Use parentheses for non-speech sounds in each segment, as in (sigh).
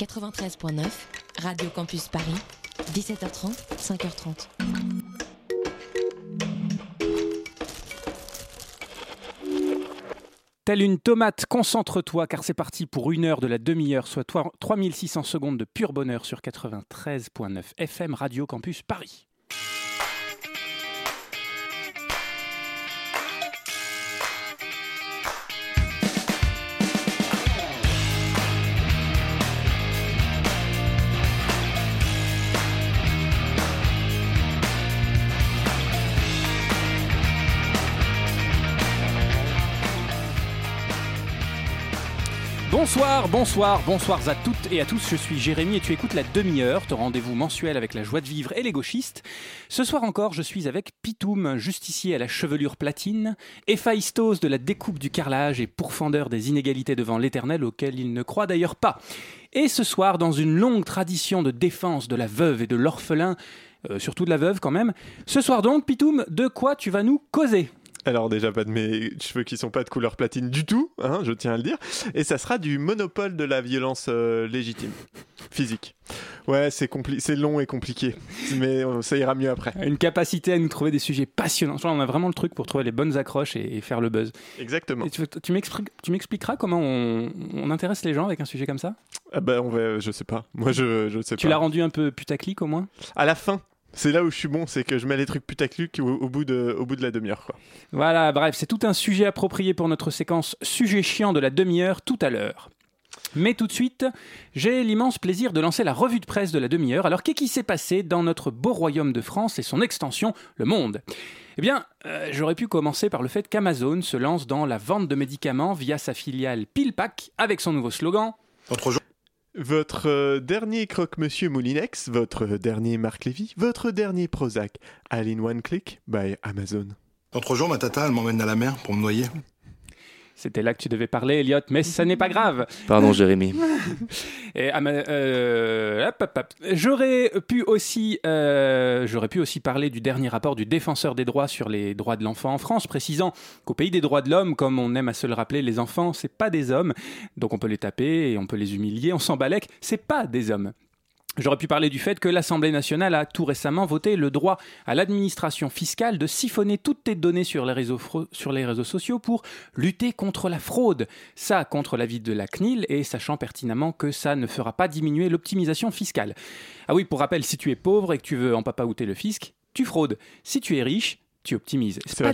93.9, Radio Campus Paris, 17h30, 5h30. Telle une tomate, concentre-toi car c'est parti pour une heure de la demi-heure, soit 3600 secondes de pur bonheur sur 93.9 FM Radio Campus Paris. Bonsoir, bonsoir, bonsoir à toutes et à tous. Je suis Jérémy et tu écoutes la demi-heure, ton rendez-vous mensuel avec la joie de vivre et les gauchistes. Ce soir encore, je suis avec Pitoum, justicier à la chevelure platine, Héphaïstos de la découpe du carrelage et pourfendeur des inégalités devant l'éternel auquel il ne croit d'ailleurs pas. Et ce soir, dans une longue tradition de défense de la veuve et de l'orphelin, euh, surtout de la veuve quand même, ce soir donc, Pitoum, de quoi tu vas nous causer? Alors déjà pas de mes cheveux qui sont pas de couleur platine du tout, hein, je tiens à le dire. Et ça sera du monopole de la violence euh, légitime, physique. Ouais, c'est c'est long et compliqué, mais euh, ça ira mieux après. Une capacité à nous trouver des sujets passionnants. on a vraiment le truc pour trouver les bonnes accroches et, faire le buzz. Exactement. tu, tu m'expliqueras comment on, intéresse les gens avec un sujet comme ça? Ah ben, on va, je sais pas. Moi, je, je sais pas. Tu l'as rendu un peu putaclic au moins? À la fin. C'est là où je suis bon, c'est que je mets les trucs putaclic au, au, bout, de, au bout de la demi-heure. Voilà, bref, c'est tout un sujet approprié pour notre séquence sujet chiant de la demi-heure tout à l'heure. Mais tout de suite, j'ai l'immense plaisir de lancer la revue de presse de la demi-heure. Alors qu'est-ce qui s'est passé dans notre beau royaume de France et son extension, le monde? Eh bien, euh, j'aurais pu commencer par le fait qu'Amazon se lance dans la vente de médicaments via sa filiale PillPack avec son nouveau slogan. Votre euh, dernier croque-monsieur Moulinex, votre dernier Marc Lévy, votre dernier Prozac, all in one click by Amazon. L'autre jour, ma tata, elle m'emmène à la mer pour me noyer. C'était là que tu devais parler, Elliot, mais ça n'est pas grave. Pardon, Jérémy. (laughs) Et, euh, J'aurais pu aussi, euh, j'aurais pu aussi parler du dernier rapport du défenseur des droits sur les droits de l'enfant en France, précisant qu'au pays des droits de l'homme, comme on aime à se le rappeler, les enfants, c'est pas des hommes, donc on peut les taper et on peut les humilier, on s'en balèque, c'est pas des hommes. J'aurais pu parler du fait que l'Assemblée nationale a tout récemment voté le droit à l'administration fiscale de siphonner toutes tes données sur les, réseaux sociaux pour lutter contre la fraude. Ça contre l'avis de la CNIL et sachant pertinemment que ça ne fera pas diminuer l'optimisation fiscale. Ah oui, pour rappel, si tu es pauvre et que tu veux en papa outer le fisc, tu fraudes. Si tu es riche, tu optimises. C'est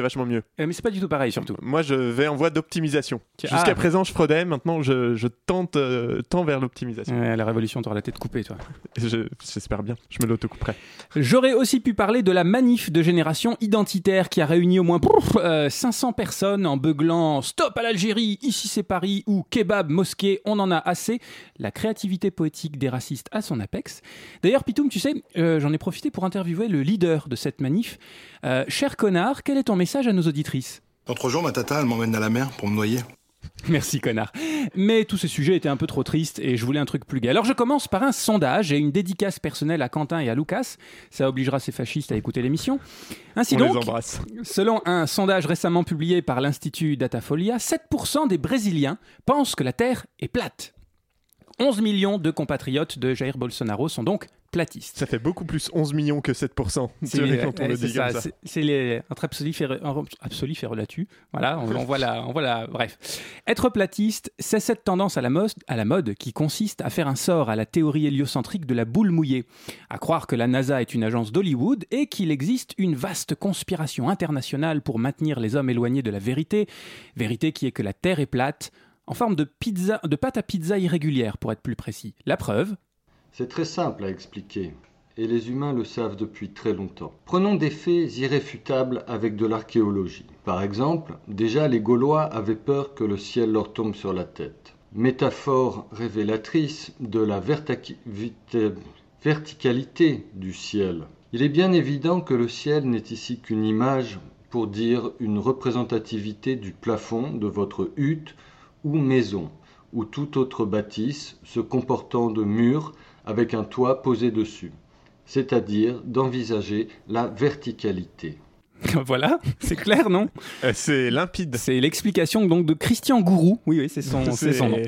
vachement, mieux. Euh, mais c'est pas du tout pareil, surtout. Moi, je vais en voie d'optimisation. Jusqu'à ah. présent, je fraudais. Maintenant, je, tente euh, tends vers l'optimisation. la révolution, t'auras la tête coupée, toi. (laughs) J'espère bien. Je me l'autocouperai. J'aurais aussi pu parler de la manif de génération identitaire qui a réuni au moins 500 euh, personnes en beuglant Stop à l'Algérie, ici c'est Paris ou Kebab, mosquée, on en a assez. La créativité poétique des racistes à son apex. D'ailleurs, Pitoum, tu sais, j'en ai profité pour interviewer le leader de cette manif. Euh, cher connard, quel est ton message à nos auditrices L'autre jour, ma tata, elle m'emmène à la mer pour me noyer. (laughs) Merci connard. Mais tous ces sujets étaient un peu trop tristes et je voulais un truc plus gai. Alors je commence par un sondage et une dédicace personnelle à Quentin et à Lucas. Ça obligera ces fascistes à écouter l'émission. Ainsi donc, selon un sondage récemment publié par l'Institut Datafolia, 7% des Brésiliens pensent que la Terre est plate. 11 millions de compatriotes de Jair Bolsonaro sont donc platiste. Ça fait beaucoup plus 11 millions que 7%. C'est quand on le dit ça. C'est les entre absolu, absolu fait relatu. Voilà, on, on, voit la, on voit la, bref. Être platiste, c'est cette tendance à la, mode, à la mode qui consiste à faire un sort à la théorie héliocentrique de la boule mouillée, à croire que la NASA est une agence d'Hollywood et qu'il existe une vaste conspiration internationale pour maintenir les hommes éloignés de la vérité, vérité qui est que la Terre est plate, en forme de pizza, de pâte à pizza irrégulière pour être plus précis. La preuve, c'est très simple à expliquer, et les humains le savent depuis très longtemps. Prenons des faits irréfutables avec de l'archéologie. Par exemple, déjà les Gaulois avaient peur que le ciel leur tombe sur la tête. Métaphore révélatrice de la verticalité du ciel. Il est bien évident que le ciel n'est ici qu'une image pour dire une représentativité du plafond de votre hutte ou maison, ou toute autre bâtisse se comportant de murs avec un toit posé dessus, c'est-à-dire d'envisager la verticalité. (laughs) voilà, c'est clair, non? Euh, C'est limpide. C'est l'explication donc de Christian Gourou. Oui, oui, c'est son, (laughs) nom. (laughs)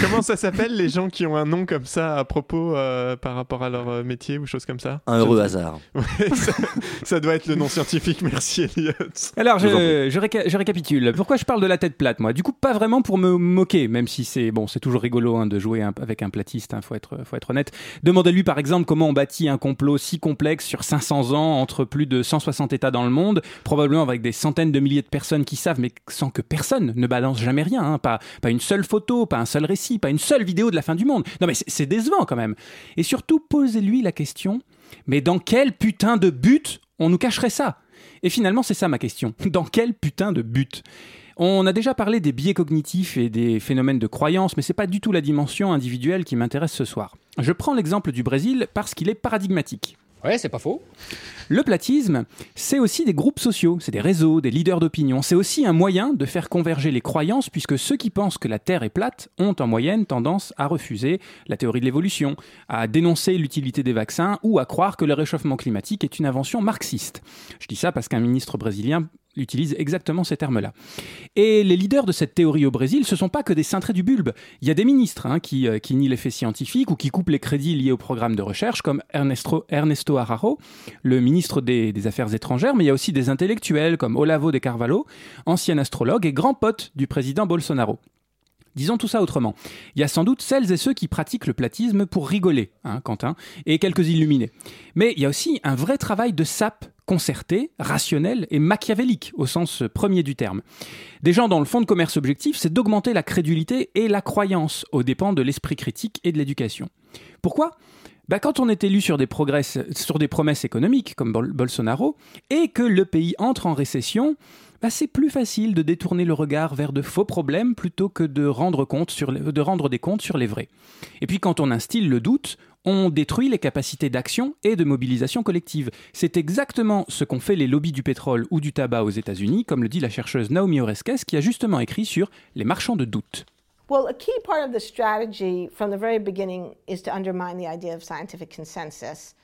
Comment ça s'appelle les gens qui ont un nom comme ça à propos euh, par rapport à leur euh, métier ou choses comme ça? Un heureux hasard. (laughs) Ouais, ça, ça doit être le nom scientifique, merci Elliot. Alors, je, Je vous en je réca- je récapitule. Pourquoi je parle de la tête plate, moi? Du coup, pas vraiment pour me moquer, même si c'est bon, c'est toujours rigolo hein, de jouer un- avec un platiste, hein, faut, être, faut être honnête. Demandez-lui par exemple comment on bâtit un complot si complexe sur 500 ans entre plus de 160 États dans le monde, probablement avec des centaines de milliers de personnes qui savent, mais sans que personne ne balance jamais rien. hein. Pas, pas une seule photo, pas un seul pas une seule vidéo de la fin du monde. Non, mais c'est c'est décevant quand même. Et surtout, posez-lui la question mais dans quel putain de but on nous cacherait ça? Et finalement, c'est ça ma question. (laughs) Dans quel putain de but? On a déjà parlé des biais cognitifs et des phénomènes de croyance, mais c'est pas du tout la dimension individuelle qui m'intéresse ce soir. Je prends l'exemple du Brésil parce qu'il est paradigmatique. Ouais, c'est pas faux. Le platisme, c'est aussi des groupes sociaux, c'est des réseaux, des leaders d'opinion. C'est aussi un moyen de faire converger les croyances, puisque ceux qui pensent que la Terre est plate ont en moyenne tendance à refuser la théorie de l'évolution, à dénoncer l'utilité des vaccins ou à croire que le réchauffement climatique est une invention marxiste. Je dis ça parce qu'un ministre brésilien utilise exactement ces termes-là. Et les leaders de cette théorie au Brésil, ce sont pas que des cintrés du bulbe. Il y a des ministres hein, qui, euh, qui nient les faits scientifiques ou qui coupent les crédits liés au programme de recherche, comme Ernesto, Ernesto le ministre des, des Affaires étrangères, mais il y a aussi des intellectuels comme Olavo de Carvalho, ancien astrologue et grand pote du président Bolsonaro. Disons tout ça autrement. Il y a sans doute celles et ceux qui pratiquent le platisme pour rigoler, hein, Quentin, et quelques illuminés. Mais il y a aussi un vrai travail de sape concerté, rationnel et machiavélique au sens premier du terme. Des gens dont le fond de commerce objectif, c'est d'augmenter la crédulité et la croyance aux dépens de l'esprit critique et de l'éducation. Pourquoi? Bah, quand on est élu sur des, promesses économiques, comme Bol- Bolsonaro, et que le pays entre en récession, bah, c'est plus facile de détourner le regard vers de faux problèmes plutôt que de rendre des comptes sur les vrais. Et puis quand on instille le doute, on détruit les capacités d'action et de mobilisation collective. C'est exactement ce qu'ont fait les lobbies du pétrole ou du tabac aux États-Unis, comme le dit la chercheuse Naomi Oreskes, qui a justement écrit sur les marchands de doute. Well, a key part of the strategy from the very beginning is to undermine the idea of scientific consensus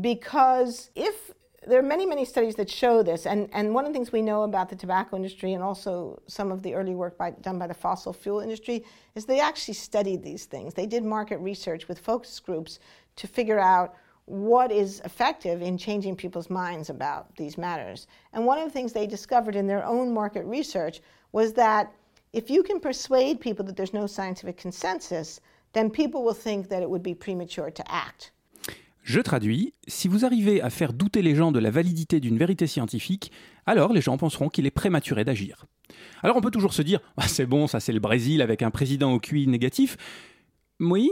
because if there are many, many studies that show this, and, and one of the things we know about the tobacco industry and also some of the early work by, done by the fossil fuel industry is they actually studied these things. They did market research with focus groups to figure out what is effective in changing people's minds about these matters. And one of the things they discovered in their own market research was that if you can persuade people that there's no scientific consensus, then people will think that it would be premature to act. Je traduis, si vous arrivez à faire douter les gens de la validité d'une vérité scientifique, alors les gens penseront qu'il est prématuré d'agir. Alors on peut toujours se dire, Ah, c'est bon, ça c'est le Brésil avec un président au QI négatif. Oui.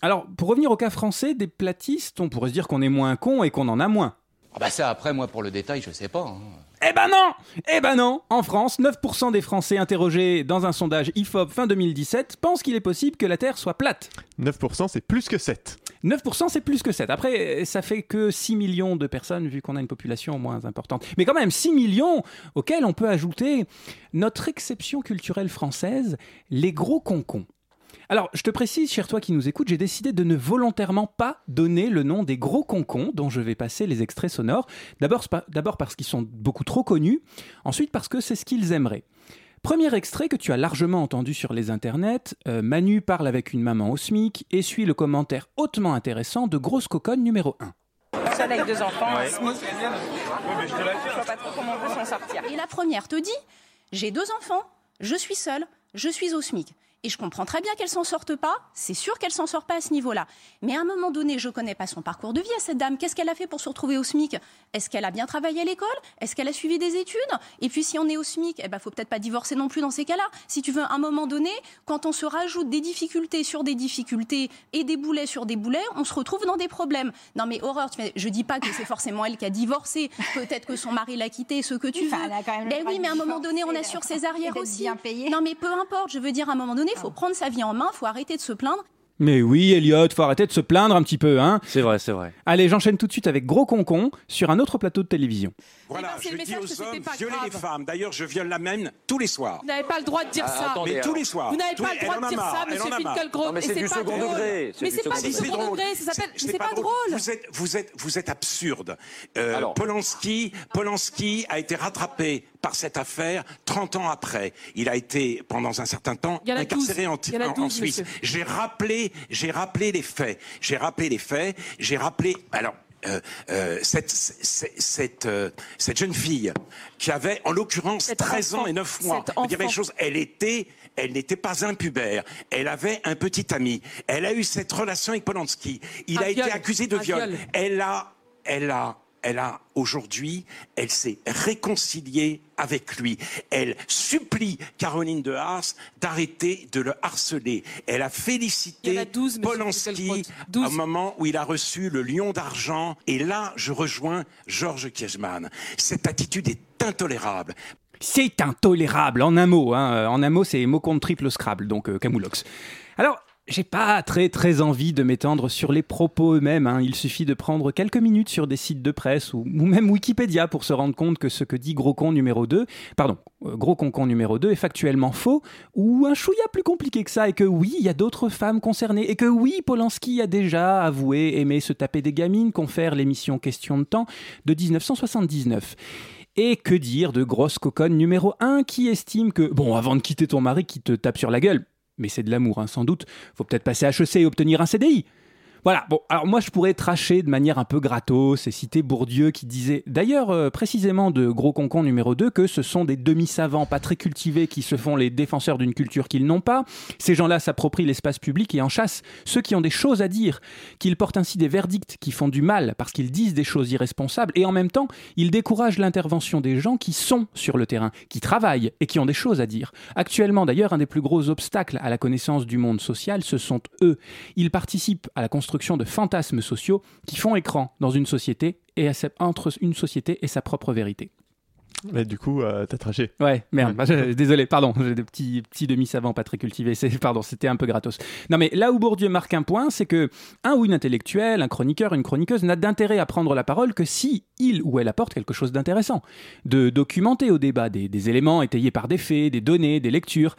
Alors pour revenir au cas français des platistes, on pourrait se dire qu'on est moins con et qu'on en a moins. Ah bah ça, après, moi, pour le détail, je sais pas. hein. Eh ben non Eh ben non En France, 9% des Français interrogés dans un sondage IFOP fin 2017 pensent qu'il est possible que la Terre soit plate. 9% c'est plus que 7. 9% c'est plus que 7. Après, ça fait que 6 millions de personnes vu qu'on a une population moins importante. Mais quand même 6 millions auxquels on peut ajouter notre exception culturelle française, les gros concons. Alors, je te précise, cher toi qui nous écoute, j'ai décidé de ne volontairement pas donner le nom des gros concons dont je vais passer les extraits sonores. D'abord parce qu'ils sont beaucoup trop connus, ensuite parce que c'est ce qu'ils aimeraient. Premier extrait que tu as largement entendu sur les internets, euh, Manu parle avec une maman au SMIC et suit le commentaire hautement intéressant de Grosse Coconne numéro 1. Seul avec deux enfants, un SMIC. Je vois pas trop comment on peut s'en sortir. Et la première te dit J'ai deux enfants, je suis seule, je suis au SMIC. Et je comprends très bien qu'elle s'en sorte pas. C'est sûr qu'elle s'en sort pas à ce niveau-là. Mais à un moment donné, je connais pas son parcours de vie à cette dame. Qu'est-ce qu'elle a fait pour se retrouver au SMIC? Est-ce qu'elle a bien travaillé à l'école? Est-ce qu'elle a suivi des études? Et puis si on est au SMIC, eh ben faut peut-être pas divorcer non plus dans ces cas-là. Si tu veux, à un moment donné, quand on se rajoute des difficultés sur des difficultés et des boulets sur des boulets, on se retrouve dans des problèmes. Non mais horreur, tu je dis pas que c'est forcément elle qui a divorcé. Peut-être que son mari l'a quitté, ce que tu veux. Ben oui, mais à un moment donné, on assure ses arrières aussi. bien payé. Non mais peu importe, je veux dire, à un moment donné, il faut prendre sa vie en main, il faut arrêter de se plaindre. Mais oui, Elliot, faut arrêter de se plaindre un petit peu, hein C'est vrai, c'est vrai. Allez, j'enchaîne tout de suite avec Gros Concon sur un autre plateau de télévision. Voilà, Eh ben, c'est je le dis message que aux hommes, pas violez les femmes. D'ailleurs, je viole la même tous les soirs. Vous n'avez pas le droit de dire Ah, ça. attendez, Mais tous les soirs. Vous n'avez pas le droit de dire ça, monsieur. Non, mais c'est du pas second drôle. degré, Mais c'est pas du second degré, ça s'appelle. C'est C'est pas drôle. Vous êtes, vous êtes, vous êtes absurde. Euh. Polanski, Polanski a été rattrapé par cette affaire 30 ans après. Il a été pendant un certain temps Il y incarcéré 12. en, Il y en a en- en 12, Suisse. J'ai rappelé, j'ai rappelé les faits. J'ai rappelé les faits. J'ai rappelé. Alors. euh, euh, cette, cette, cette, euh, cette jeune fille qui avait en l'occurrence Cet 13 ans et 9 mois, je veux dire une chose, elle était, elle n'était pas impubère, elle avait un petit ami, elle a eu cette relation avec Polanski, il Un a été accusé de viol, viol. elle a, elle a, elle a aujourd'hui, elle s'est réconciliée avec lui. Elle supplie Caroline de Haas d'arrêter de le harceler. Elle a félicité en a 12, monsieur Polanski Finkielkraut. 12. au moment où il a reçu le lion d'argent. Et là, je rejoins Georges Kiesman. Cette attitude est intolérable. C'est intolérable, en un mot. hein. En un mot, c'est mot contre triple Scrabble, donc euh, Camoulox. Alors, j'ai pas très très envie de m'étendre sur les propos eux-mêmes. hein. Il suffit de prendre quelques minutes sur des sites de presse ou, même Wikipédia pour se rendre compte que ce que dit Gros Con numéro 2, pardon, euh, Gros numéro 2 est factuellement faux ou un chouïa plus compliqué que ça et que oui, il y a d'autres femmes concernées et que oui, Polanski a déjà avoué aimer se taper des gamines, confère l'émission Question de temps de 1979. Et que dire de grosse coconne numéro 1 qui estime que, bon, avant de quitter ton mari qui te tape sur la gueule, mais c'est de l'amour, hein, sans doute, faut peut-être passer HEC et obtenir un CDI. Voilà, bon, alors moi je pourrais tracher de manière un peu gratos et citer Bourdieu qui disait, d'ailleurs euh, précisément de Gros Concon numéro 2, que ce sont des demi-savants pas très cultivés qui se font les défenseurs d'une culture qu'ils n'ont pas. Ces gens-là s'approprient l'espace public et en chassent ceux qui ont des choses à dire, qu'ils portent ainsi des verdicts qui font du mal parce qu'ils disent des choses irresponsables et en même temps ils découragent l'intervention des gens qui sont sur le terrain, qui travaillent et qui ont des choses à dire. Actuellement d'ailleurs, un des plus gros obstacles à la connaissance du monde social, ce sont eux. Ils participent à la construction de fantasmes sociaux qui font écran dans une société et sa- entre une société et sa propre vérité. Mais du coup, euh, t'as traché. Ouais, merde, bah, (laughs) désolé, pardon, j'ai des petits, petits demi-savants pas très cultivés, pardon, c'était un peu gratos. Non mais là où Bourdieu marque un point, c'est que un ou une intellectuelle, un chroniqueur, une chroniqueuse n'a d'intérêt à prendre la parole que si il ou elle apporte quelque chose d'intéressant, de documenter au débat des, des éléments étayés par des faits, des données, des lectures.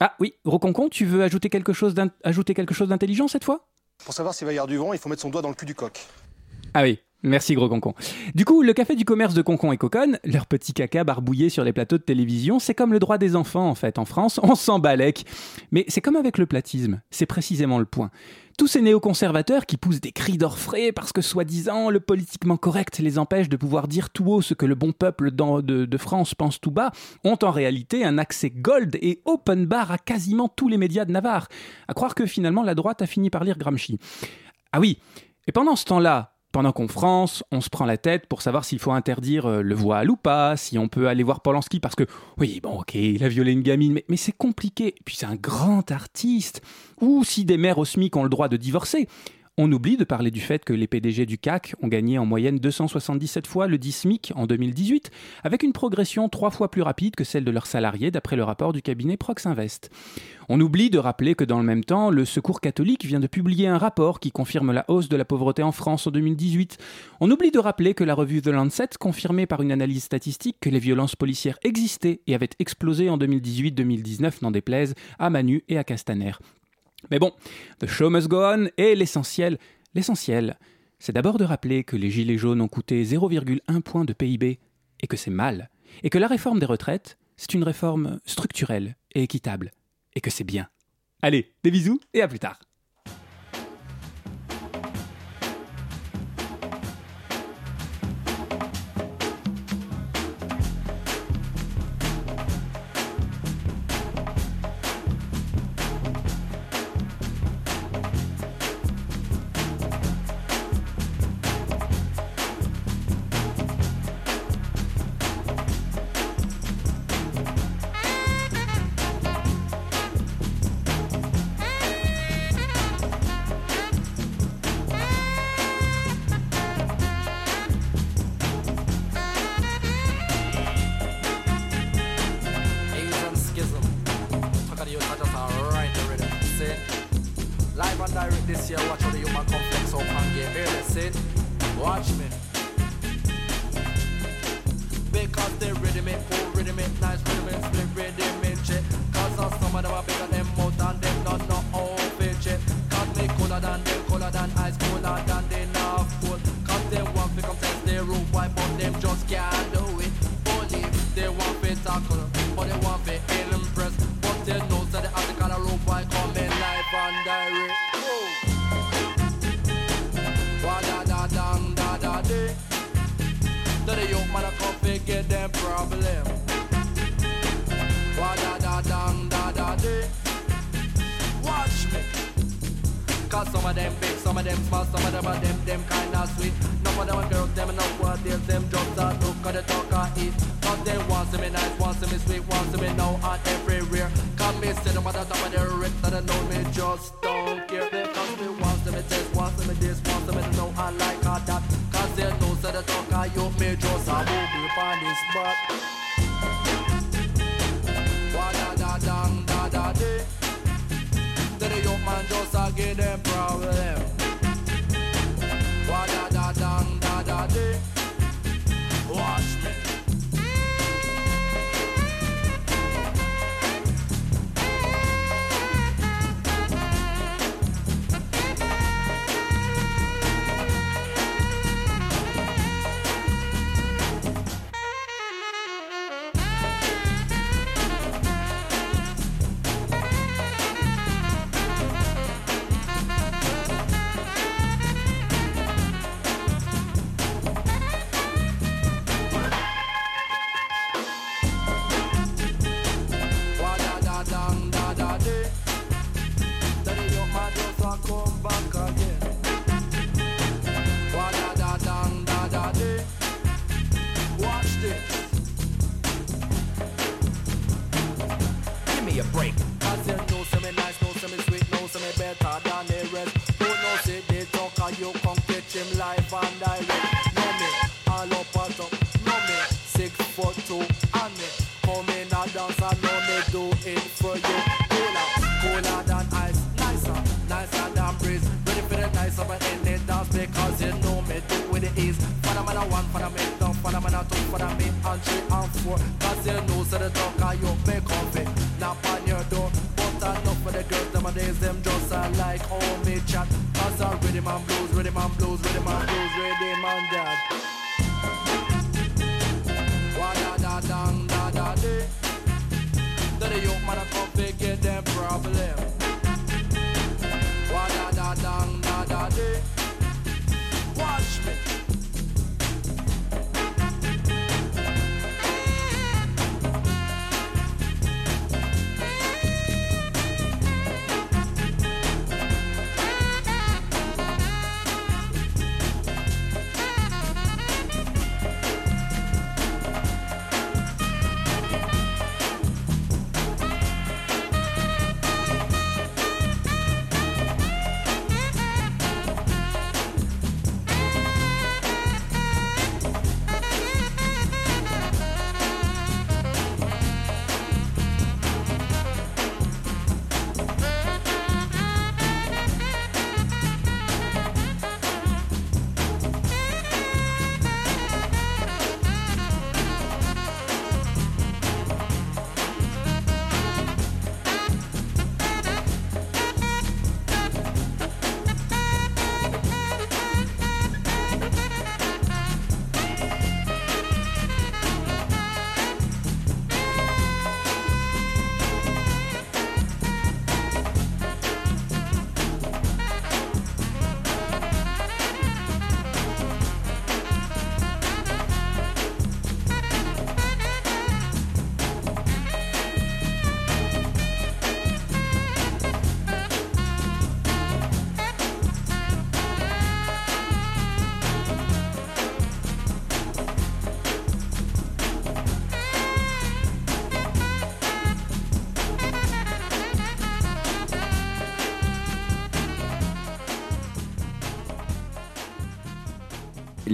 Ah oui, Roconcon, tu veux ajouter quelque chose d'intelligent cette fois? Pour savoir s'il va y avoir du vent, il faut mettre son doigt dans le cul du coq. Ah oui, merci gros concon. Du coup, le café du commerce de Concon et Coconne, leur petit caca barbouillé sur les plateaux de télévision, c'est comme le droit des enfants en fait. En France, on s'en balèque. Mais c'est comme avec le platisme, c'est précisément le point. Tous ces néoconservateurs qui poussent des cris d'orfraie parce que soi-disant le politiquement correct les empêche de pouvoir dire tout haut ce que le bon peuple de France pense tout bas, ont en réalité un accès gold et open bar à quasiment tous les médias de Navarre. À croire que finalement la droite a fini par lire Gramsci. Ah oui, et pendant ce temps-là, pendant qu'en France, on se prend la tête pour savoir s'il faut interdire euh, le voile ou pas, si on peut aller voir Polanski parce que, oui, bon, ok, il a violé une gamine, mais, mais c'est compliqué. Et puis c'est un grand artiste. Ou si des mères au SMIC ont le droit de divorcer. On oublie de parler du fait que les PDG du CAC ont gagné en moyenne 277 fois le 10 SMIC en 2018, avec une progression trois fois plus rapide que celle de leurs salariés d'après le rapport du cabinet Prox Invest. On oublie de rappeler que dans le même temps, le Secours catholique vient de publier un rapport qui confirme la hausse de la pauvreté en France en 2018. On oublie de rappeler que la revue The Lancet confirmait par une analyse statistique que les violences policières existaient et avaient explosé en 2018-2019, n'en déplaise à Manu et à Castaner. Mais bon, the show must go on et l'essentiel, l'essentiel, c'est d'abord de rappeler que les gilets jaunes ont coûté 0,1 point de PIB et que c'est mal, et que la réforme des retraites, c'est une réforme structurelle et équitable, et que c'est bien. Allez, des bisous et à plus tard. what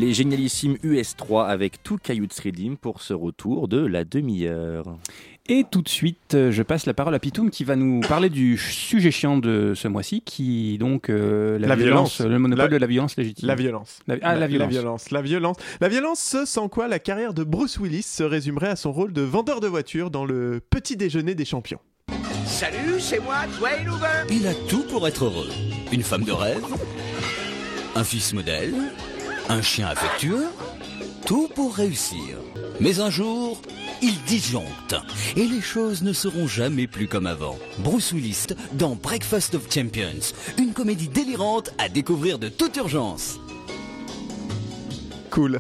Les génialissimes US3 avec tout Caillou de Redim pour ce retour de la demi-heure. Et tout de suite, euh, je passe la parole à Pitoum qui va nous parler du sujet chiant de ce mois-ci, qui donc euh, la, la violence, le monopole de la violence légitime. La violence. La... Ah, la, violence. La violence. La violence. La violence, sans quoi la carrière de Bruce Willis se résumerait à son rôle de vendeur de voitures dans le Petit Déjeuner des Champions. Salut, c'est moi, Dwayne Hoover. Il a tout pour être heureux. Une femme de rêve, un fils modèle un chien affectueux, tout pour réussir. Mais un jour, il disjoncte et les choses ne seront jamais plus comme avant. Bruce Willis dans Breakfast of Champions, une comédie délirante à découvrir de toute urgence. Cool.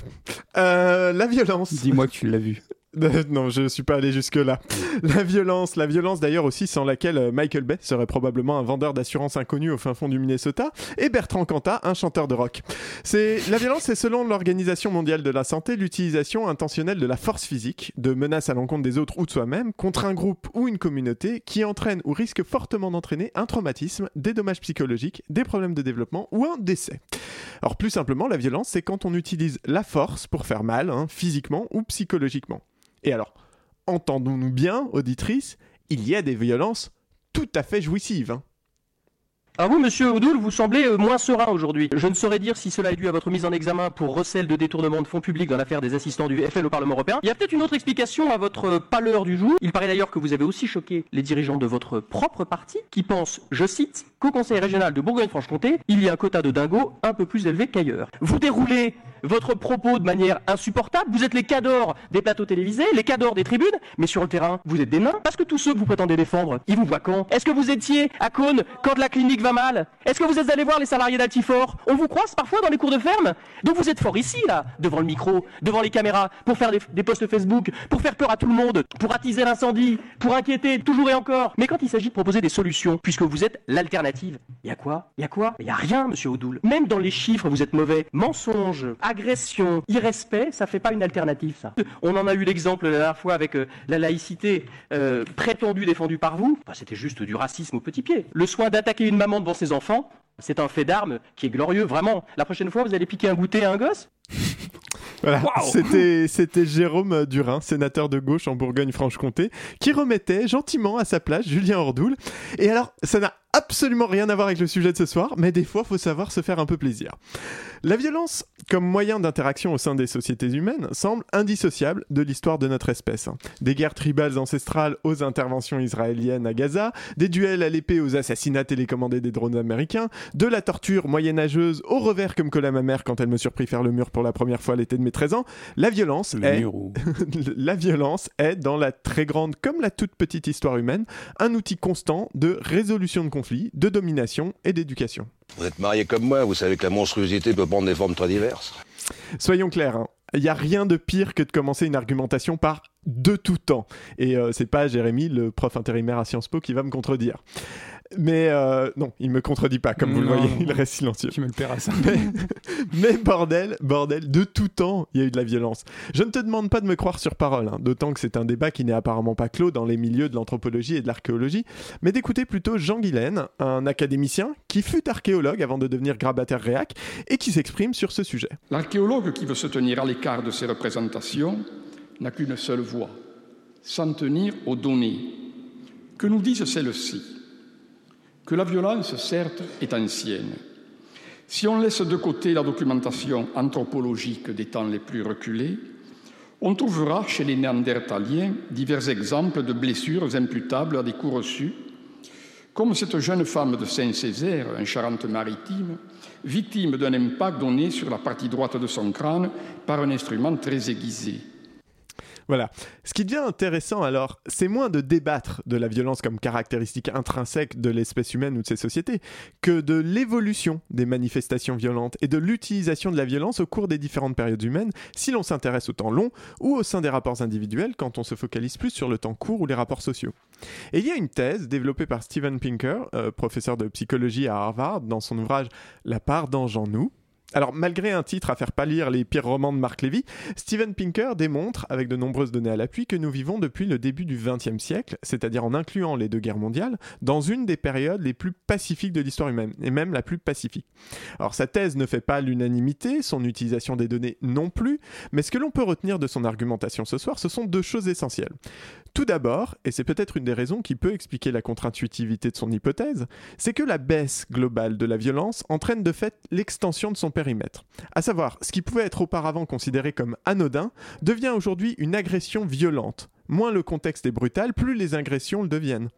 Euh, la violence. Dis-moi que tu l'as vu. (laughs) non, je suis pas allé jusque là. La violence, la violence d'ailleurs aussi sans laquelle euh, Michael Bay serait probablement un vendeur d'assurance inconnu au fin fond du Minnesota et Bertrand Cantat un chanteur de rock. C'est la violence, c'est selon l'Organisation mondiale de la santé l'utilisation intentionnelle de la force physique, de menaces à l'encontre des autres ou de soi-même contre un groupe ou une communauté qui entraîne ou risque fortement d'entraîner un traumatisme, des dommages psychologiques, des problèmes de développement ou un décès. Alors plus simplement, la violence, c'est quand on utilise la force pour faire mal, hein, physiquement ou psychologiquement. Et alors, entendons-nous bien, auditrices, il y a des violences tout à fait jouissives. hein. À vous, monsieur Oudoul, vous semblez euh, moins serein aujourd'hui. Je ne saurais dire si cela est dû à votre mise en examen pour recel de détournement de fonds publics dans l'affaire des assistants du FN au Parlement européen. Il y a peut-être une autre explication à votre euh, pâleur du jour. Il paraît d'ailleurs que vous avez aussi choqué les dirigeants de votre propre parti qui pensent, je cite, qu'au Conseil régional de Bourgogne-Franche-Comté, il y a un quota de dingos un peu plus élevé qu'ailleurs. Vous déroulez votre propos de manière insupportable. Vous êtes les cadors des plateaux télévisés, les cadors des tribunes, mais sur le terrain, vous êtes des nains. Parce que tous ceux que vous prétendez défendre, ils vous voient quand? Est-ce que vous étiez à Cône quand la clinique va mal? Est-ce que vous êtes allé voir les salariés d'Altifort On vous croise parfois dans les cours de ferme? Donc vous êtes fort ici, là, devant le micro, devant les caméras, pour faire des, des posts Facebook, pour faire peur à tout le monde, pour attiser l'incendie, pour inquiéter toujours et encore. Mais quand il s'agit de proposer des solutions, puisque vous êtes l'alternative, il y a quoi? Il y a quoi? Il y a rien, monsieur Odoul. Même dans les chiffres, vous êtes mauvais. Mensonge, agression, irrespect, ça fait pas une alternative, ça. On en a eu l'exemple la dernière fois avec euh, la laïcité euh, prétendue défendue par vous. C'était juste du racisme au petit pied. Le soin d'attaquer une maman devant ses enfants, c'est un fait d'armes qui est glorieux, vraiment. La prochaine fois, vous allez piquer un goûter à un gosse? Voilà, c'était c'était Jérôme Durin, sénateur de gauche en Bourgogne-Franche-Comté, qui remettait gentiment à sa place Julien Ordoul. Et alors, ça n'a absolument rien à voir avec le sujet de ce soir, mais des fois, faut savoir se faire un peu plaisir. La violence, comme moyen d'interaction au sein des sociétés humaines, semble indissociable de l'histoire de notre espèce. Des guerres tribales ancestrales aux interventions israéliennes à Gaza, des duels à l'épée aux assassinats télécommandés des drones américains, de la torture moyenâgeuse au revers comme colle à ma mère quand elle me surprit faire le mur pour la première fois à l'été de mes 13 ans, la violence Le est... (laughs) la violence est, dans la très grande comme la toute petite histoire humaine, un outil constant de résolution de conflits, de domination et d'éducation. Vous êtes marié comme moi, vous savez que la monstruosité peut prendre des formes très diverses. Soyons clairs, hein, il n'y a rien de pire que de commencer une argumentation par de tout temps. Et euh, c'est pas Jérémy, le prof intérimaire à Sciences Po, qui va me contredire. Mais euh, non, il me contredit pas, comme vous le Non. voyez, il reste silencieux. Tu me le paieras ça. (laughs) Mais, mais bordel, bordel, de tout temps, il y a eu de la violence. Je ne te demande pas de me croire sur parole, hein, d'autant que c'est un débat qui n'est apparemment pas clos dans les milieux de l'anthropologie et de l'archéologie, mais d'écouter plutôt Jean Guilaine, un académicien qui fut archéologue avant de devenir grabataire réac et qui s'exprime sur ce sujet. L'archéologue qui veut se tenir à l'écart de ces représentations n'a qu'une seule voie, s'en tenir aux données. Que nous disent celles-ci? Que la violence, certes, est ancienne. Si on laisse de côté la documentation anthropologique des temps les plus reculés, on trouvera chez les Néandertaliens divers exemples de blessures imputables à des coups reçus, comme cette jeune femme de Saint-Césaire, en Charente-Maritime, victime d'un impact donné sur la partie droite de son crâne par un instrument très aiguisé. Voilà. Ce qui devient intéressant alors, c'est moins de débattre de la violence comme caractéristique intrinsèque de l'espèce humaine ou de ses sociétés, que de l'évolution des manifestations violentes et de l'utilisation de la violence au cours des différentes périodes humaines, si l'on s'intéresse au temps long ou au sein des rapports individuels quand on se focalise plus sur le temps court ou les rapports sociaux. Et il y a une thèse développée par Steven Pinker, euh, professeur de psychologie à Harvard, dans son ouvrage La part d'ange en nous, alors, malgré un titre à faire pâlir les pires romans de Mark Levy, Steven Pinker démontre, avec de nombreuses données à l'appui, que nous vivons depuis le début du XXe siècle, c'est-à-dire en incluant les deux guerres mondiales, dans une des périodes les plus pacifiques de l'histoire humaine, et même la plus pacifique. Alors, sa thèse ne fait pas l'unanimité, son utilisation des données non plus, mais ce que l'on peut retenir de son argumentation ce soir, ce sont deux choses essentielles. Tout d'abord, et c'est peut-être une des raisons qui peut expliquer la contre-intuitivité de son hypothèse, c'est que la baisse globale de la violence entraîne de fait l'extension de son périmètre. À savoir, ce qui pouvait être auparavant considéré comme anodin devient aujourd'hui une agression violente. Moins le contexte est brutal, plus les agressions le deviennent.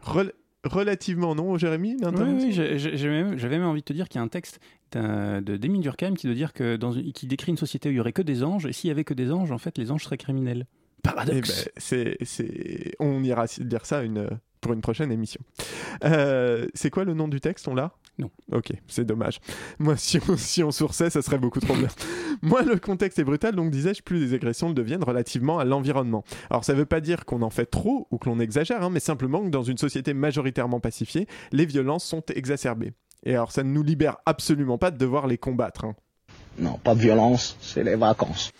Rel- relativement non, Jérémy Oui, oui, j'avais même, envie de te dire qu'il y a un texte de d'Émile Durkheim qui doit dire que dans une- qui décrit une société où il y aurait que des anges, et s'il y avait que des anges, en fait, les anges seraient criminels. Paradoxe. Eh ben, c'est, c'est... On ira dire ça une... pour une prochaine émission. Euh, c'est quoi le nom du texte On l'a? Non. Ok, c'est dommage. Moi, si on, si on sourçait, ça serait beaucoup trop bien. (laughs) Moi, le contexte est brutal, donc disais-je, plus les agressions le deviennent relativement à l'environnement. Alors, ça veut pas dire qu'on en fait trop ou que l'on exagère, hein, mais simplement que dans une société majoritairement pacifiée, les violences sont exacerbées. Et alors, ça ne nous libère absolument pas de devoir les combattre. hein. Non, pas de violence, c'est les vacances.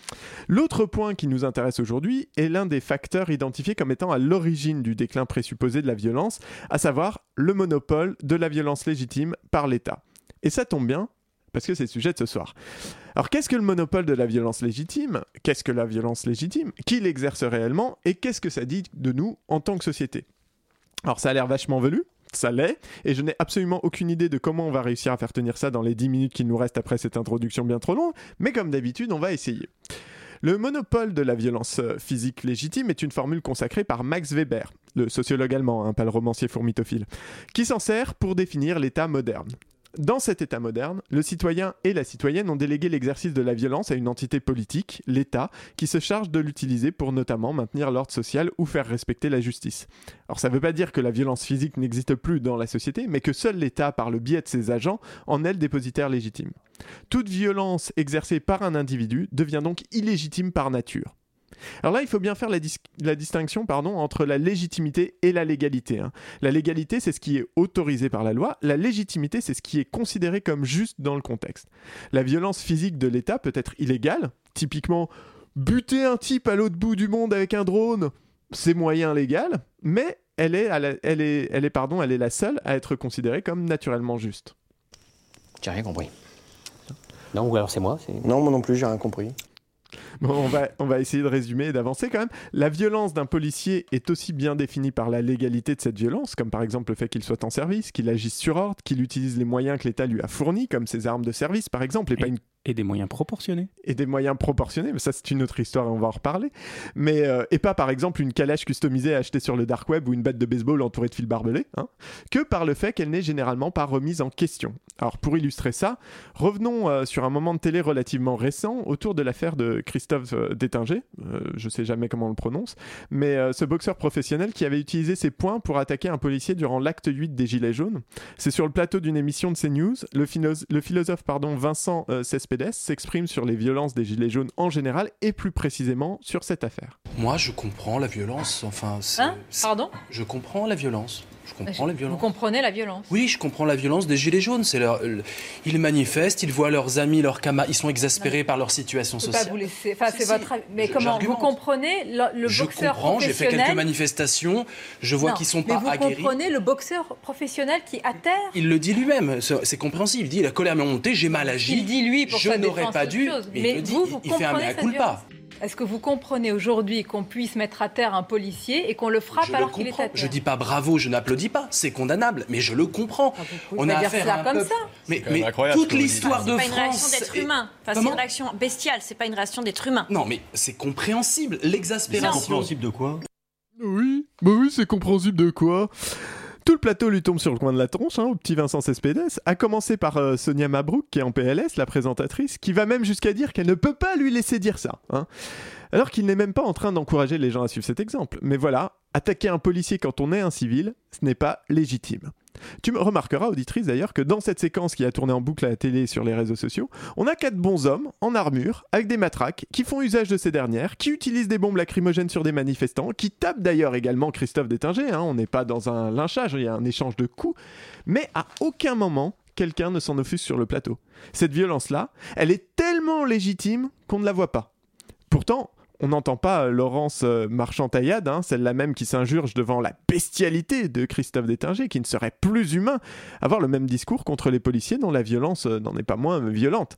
L'autre point qui nous intéresse aujourd'hui est l'un des facteurs identifiés comme étant à l'origine du déclin présupposé de la violence, à savoir le monopole de la violence légitime par l'État. Et ça tombe bien, parce que c'est le sujet de ce soir. Alors qu'est-ce que le monopole de la violence légitime? Qu'est-ce que la violence légitime? Qui l'exerce réellement? Et qu'est-ce que ça dit de nous en tant que société? Alors ça a l'air vachement velu, ça l'est, et je n'ai absolument aucune idée de comment on va réussir à faire tenir ça dans les 10 minutes qu'il nous reste après cette introduction bien trop longue, mais comme d'habitude, on va essayer. Le monopole de la violence euh, physique légitime est une formule consacrée par Max Weber, le sociologue allemand, hein, pas le romancier fourmitophile, qui s'en sert pour définir l'État moderne. Dans cet État moderne, le citoyen et la citoyenne ont délégué l'exercice de la violence à une entité politique, l'État, qui se charge de l'utiliser pour notamment maintenir l'ordre social ou faire respecter la justice. Alors ça ne veut pas dire que la violence physique n'existe plus dans la société, mais que seul l'État, par le biais de ses agents, en est le dépositaire légitime. Toute violence exercée par un individu devient donc illégitime par nature. Alors là, il faut bien faire la, dis- la distinction pardon, entre la légitimité et la légalité. hein. La légalité, c'est ce qui est autorisé par la loi. La légitimité, c'est ce qui est considéré comme juste dans le contexte. La violence physique de l'État peut être illégale. Typiquement, buter un type à l'autre bout du monde avec un drone, c'est moyen légal, mais elle est, à la- elle est, elle est, pardon, elle est la seule à être considérée comme naturellement juste. J'ai rien compris. Non, ou alors c'est moi Non, moi non plus, j'ai rien compris. Bon, on, va, on va essayer de résumer et d'avancer quand même. La violence d'un policier est aussi bien définie par la légalité de cette violence, comme par exemple le fait qu'il soit en service, qu'il agisse sur ordre, qu'il utilise les moyens que l'État lui a fournis, comme ses armes de service par exemple, et, pas une et des moyens proportionnés. et des moyens proportionnés, mais ça c'est une autre histoire et on va en reparler. Mais euh, et pas par exemple une calèche customisée achetée sur le dark web ou une batte de baseball entourée de fils barbelés, hein, que par le fait qu'elle n'est généralement pas remise en question. Alors pour illustrer ça, revenons euh, sur un moment de télé relativement récent autour de l'affaire de Christophe euh, Détinger, euh, je sais jamais comment on le prononce, mais ce boxeur professionnel qui avait utilisé ses poings pour attaquer un policier durant l'acte 8 des Gilets jaunes. C'est sur le plateau d'une émission de CNews, le, le philosophe pardon, Vincent euh, S'exprime sur les violences des Gilets jaunes en général et plus précisément sur cette affaire. Moi, je comprends la violence. Enfin, c'est- Hein? Pardon? Je comprends la violence. Je comprends la Vous violence. comprenez la violence Oui, je comprends la violence des gilets jaunes. C'est leur, le- ils manifestent, ils voient leurs amis, leurs camarades, ils sont exaspérés par leur situation pas sociale. vous laisser. Enfin, Si, c'est si. votre. Mais Je- comment vous comprenez le, le je boxeur comprends, j'ai fait quelques manifestations, je vois qu'ils sont mais pas vous aguerris. comprenez le boxeur professionnel qui à terre Il le dit lui-même, c'est compréhensible. Il dit la colère m'est montée, j'ai mal agi. Il dit lui pour je n'aurais pas dû. chose. Mais, Mais il le dit, vous, il- vous il fait un comprenez mea cette culpa. Est-ce que vous comprenez aujourd'hui qu'on puisse mettre à terre un policier et qu'on le frappe Je alors qu'il est à terre Je dis pas bravo, je n'applaudis pas, c'est condamnable, mais je le comprends. pouvez On a dire affaire ça à un comme peuple. ça. Mais, toute l'histoire de C'est pas une réaction France. d'être humain. Enfin, c'est une réaction bestiale, c'est pas une réaction d'être humain. Non, mais c'est compréhensible. L'exaspération. de quoi? Oui, bah oui, c'est compréhensible de quoi? Le plateau lui tombe sur le coin de la tronche, hein, au petit Vincent Cespedes, à commencer par euh, Sonia Mabrouk, qui est en PLS, la présentatrice, qui va même jusqu'à dire qu'elle ne peut pas lui laisser dire ça. hein. Alors qu'il n'est même pas en train d'encourager les gens à suivre cet exemple. Mais voilà, attaquer un policier quand on est un civil, ce n'est pas légitime. Tu remarqueras, auditrice d'ailleurs, que dans cette séquence qui a tourné en boucle à la télé et sur les réseaux sociaux, on a quatre bons hommes en armure, avec des matraques, qui font usage de ces dernières, qui utilisent des bombes lacrymogènes sur des manifestants, qui tapent d'ailleurs également Christophe Détinger, hein, on n'est pas dans un lynchage, il y a un échange de coups, mais à aucun moment, quelqu'un ne s'en offusque sur le plateau. Cette violence-là, elle est tellement légitime qu'on ne la voit pas. Pourtant, on n'entend pas euh, Laurence euh, Marchand-Taillade, hein, celle-là même qui s'injurge devant la bestialité de Christophe Détinger, qui ne serait plus humain, avoir le même discours contre les policiers dont la violence euh, n'en est pas moins violente.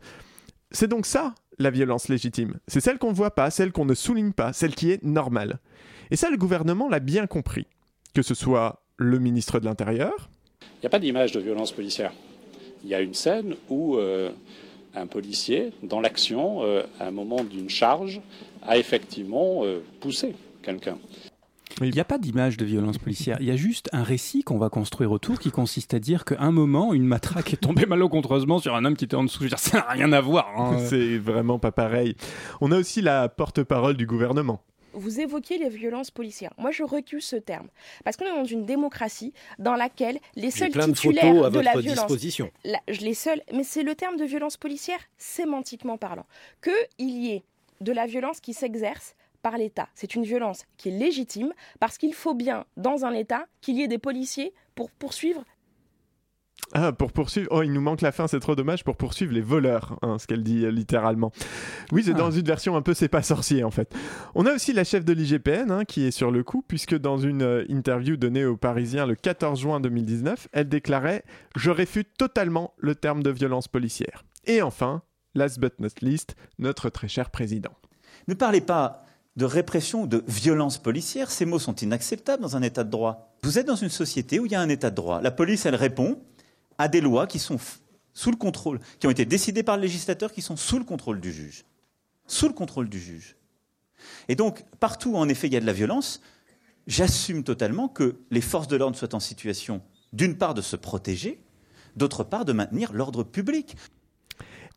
C'est donc ça, la violence légitime. C'est celle qu'on ne voit pas, celle qu'on ne souligne pas, celle qui est normale. Et ça, le gouvernement l'a bien compris. Que ce soit le ministre de l'Intérieur, Il n'y a pas d'image de violence policière. Il y a une scène où un policier, dans l'action, euh, à un moment d'une charge, a effectivement euh, poussé quelqu'un. Il n'y a pas d'image de violence policière. Il y a juste un récit qu'on va construire autour qui consiste à dire qu'à un moment, une matraque est tombée (laughs) malencontreusement sur un homme qui était en dessous. Je veux dire, ça n'a rien à voir. hein. (laughs) c'est vraiment pas pareil. On a aussi la porte-parole du gouvernement. Vous évoquiez les violences policières. Moi, je recule ce terme. Parce qu'on est dans une démocratie dans laquelle les seuls plein de titulaires photos à de la votre violence. disposition. La- je- les seuls, mais c'est le terme de violence policière sémantiquement parlant. Qu'il y ait de la violence qui s'exerce par l'État. C'est une violence qui est légitime parce qu'il faut bien, dans un État, qu'il y ait des policiers pour poursuivre Ah, pour poursuivre. Oh, il nous manque la fin, c'est trop dommage. Pour poursuivre les voleurs, hein, ce qu'elle dit euh, littéralement. Oui, c'est dans une version un peu c'est pas sorcier en fait. On a aussi la chef de l'IGPN hein, qui est sur le coup, puisque dans une euh, interview donnée aux Parisiens le 14 juin 2019, elle déclarait Je réfute totalement le terme de violence policière. Et enfin, last but not least, notre très cher président. Ne parlez pas de répression ou de violence policière, ces mots sont inacceptables dans un état de droit. Vous êtes dans une société où il y a un état de droit. La police, elle répond à des lois qui sont sous le contrôle, qui ont été décidées par le législateur, qui sont sous le contrôle du juge. Sous le contrôle du juge. Et donc, partout où en effet il y a de la violence, j'assume totalement que les forces de l'ordre soient en situation, d'une part, de se protéger, d'autre part, de maintenir l'ordre public.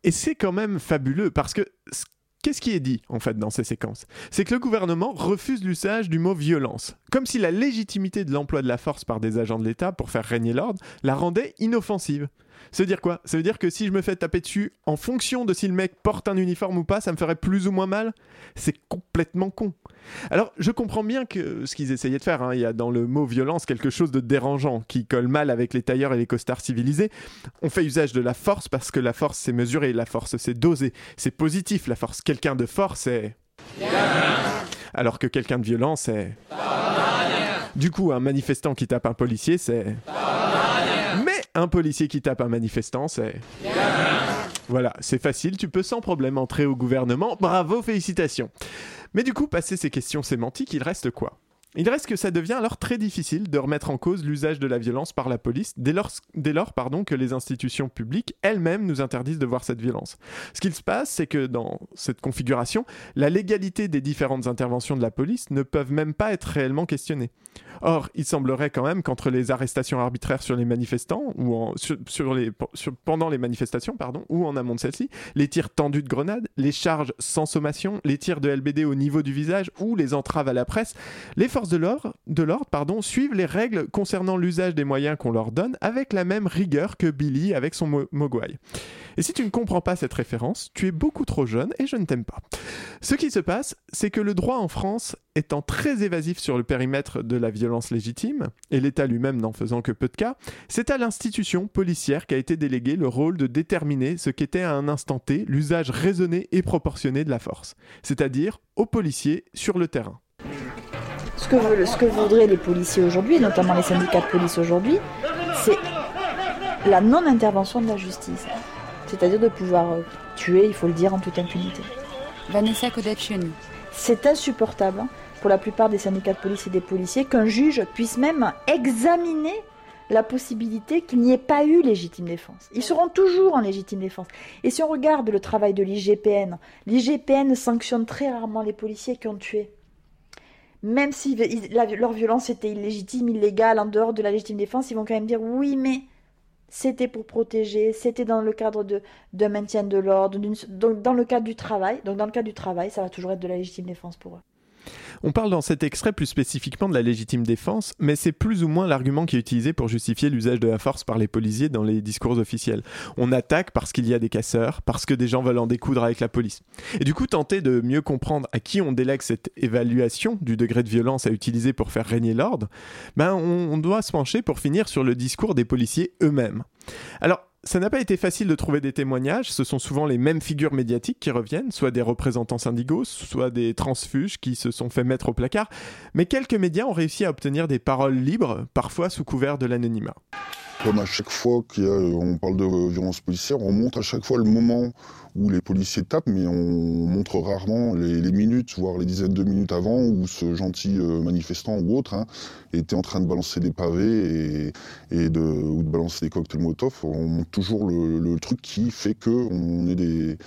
Et c'est quand même fabuleux parce que c- qu'est-ce qui est dit en fait dans ces séquences? C'est que le gouvernement refuse l'usage du mot violence, comme si la légitimité de l'emploi de la force par des agents de l'État pour faire régner l'ordre la rendait inoffensive. Ça veut dire quoi? Ça veut dire que si je me fais taper dessus en fonction de si le mec porte un uniforme ou pas, ça me ferait plus ou moins mal? C'est complètement con. Alors, je comprends bien que ce qu'ils essayaient de faire, hein, il y a dans le mot violence quelque chose de dérangeant qui colle mal avec les tailleurs et les costards civilisés. On fait usage de la force parce que la force c'est mesuré, la force c'est dosé, c'est positif la force. Quelqu'un de fort c'est... Alors que quelqu'un de violent c'est... Du coup, un manifestant qui tape un policier c'est... Un policier qui tape un manifestant c'est... Voilà, c'est facile, tu peux sans problème entrer au gouvernement. Bravo, félicitations. Mais du coup, passé ces questions sémantiques, il reste quoi? Il reste que ça devient alors très difficile de remettre en cause l'usage de la violence par la police dès lors, que les institutions publiques elles-mêmes nous interdisent de voir cette violence. Ce qu'il se passe, c'est que dans cette configuration, la légalité des différentes interventions de la police ne peuvent même pas être réellement questionnées. Or, il semblerait quand même qu'entre les arrestations arbitraires sur les manifestants ou pendant les manifestations pardon, ou en amont de celles-ci, les tirs tendus de grenades, les charges sans sommation, les tirs de LBD au niveau du visage ou les entraves à la presse, les de l'ordre, suivent les règles concernant l'usage des moyens qu'on leur donne avec la même rigueur que Billy avec son mo- Mogwai. Et si tu ne comprends pas cette référence, tu es beaucoup trop jeune et je ne t'aime pas. Ce qui se passe, c'est que le droit en France étant très évasif sur le périmètre de la violence légitime, et l'État lui-même n'en faisant que peu de cas, c'est à l'institution policière qu'a été délégué le rôle de déterminer ce qu'était à un instant T l'usage raisonné et proportionné de la force, c'est-à-dire aux policiers sur le terrain. Ce que, veulent- ce que voudraient les policiers aujourd'hui, et notamment les syndicats de police aujourd'hui, c'est la non-intervention de la justice. C'est-à-dire de pouvoir euh, tuer, il faut le dire, en toute impunité. Vanessa Kodachuni. C'est insupportable hein, pour la plupart des syndicats de police et des policiers qu'un juge puisse même examiner la possibilité qu'il n'y ait pas eu légitime défense. Ils seront toujours en légitime défense. Et si on regarde le travail de l'IGPN, l'IGPN sanctionne très rarement les policiers qui ont tué même si leur violence était illégitime, illégale, en dehors de la légitime défense, ils vont quand même dire oui, mais c'était pour protéger, c'était dans le cadre de d'un maintien de l'ordre, donc dans le cadre du travail. Donc dans le cadre du travail, ça va toujours être de la légitime défense pour eux. On parle dans cet extrait plus spécifiquement de la légitime défense, mais c'est plus ou moins l'argument qui est utilisé pour justifier l'usage de la force par les policiers dans les discours officiels. On attaque parce qu'il y a des casseurs, parce que des gens veulent en découdre avec la police. Et du coup, tenter de mieux comprendre à qui on délègue cette évaluation du degré de violence à utiliser pour faire régner l'ordre, ben on, on doit se pencher pour finir sur le discours des policiers eux-mêmes. Alors, ça n'a pas été facile de trouver des témoignages, ce sont souvent les mêmes figures médiatiques qui reviennent, soit des représentants syndicaux, soit des transfuges qui se sont fait mettre au placard, mais quelques médias ont réussi à obtenir des paroles libres, parfois sous couvert de l'anonymat. Comme à chaque fois qu'on parle de violence policière, on montre à chaque fois le moment où les policiers tapent, mais on montre rarement les, minutes, voire les dizaines de minutes avant, où ce gentil euh, manifestant ou autre hein, était en train de balancer des pavés et, et de, ou de balancer des cocktails Molotov. On montre toujours le, le truc qui fait qu'on est des,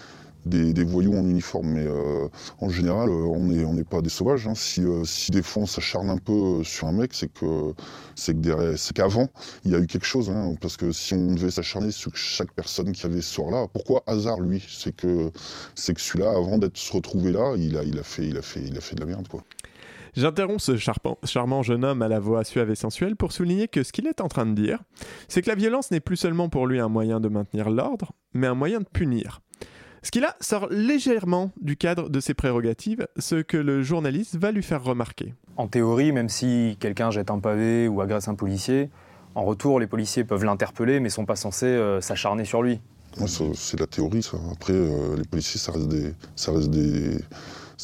des, voyous en uniforme. Mais euh, en général, euh, on n'est pas des sauvages. hein. Si, euh, si des fois on s'acharne un peu sur un mec, c'est que c'est qu'avant, il y a eu quelque chose. hein. parce que si on devait s'acharner sur chaque personne qui avait ce soir-là, pourquoi hasard lui? C'est que c'est que celui-là, avant d'être se retrouver là, il a, fait, il a fait, il a fait de la merde quoi. J'interromps ce charmant jeune homme à la voix suave et sensuelle pour souligner que ce qu'il est en train de dire, c'est que la violence n'est plus seulement pour lui un moyen de maintenir l'ordre, mais un moyen de punir. Ce qui là sort légèrement du cadre de ses prérogatives, ce que le journaliste va lui faire remarquer. En théorie, même si quelqu'un jette un pavé ou agresse un policier, en retour, les policiers peuvent l'interpeller, mais sont pas censés euh, s'acharner sur lui. Ouais, c'est la théorie, ça. Après, euh, les policiers, ça reste des, ça reste des,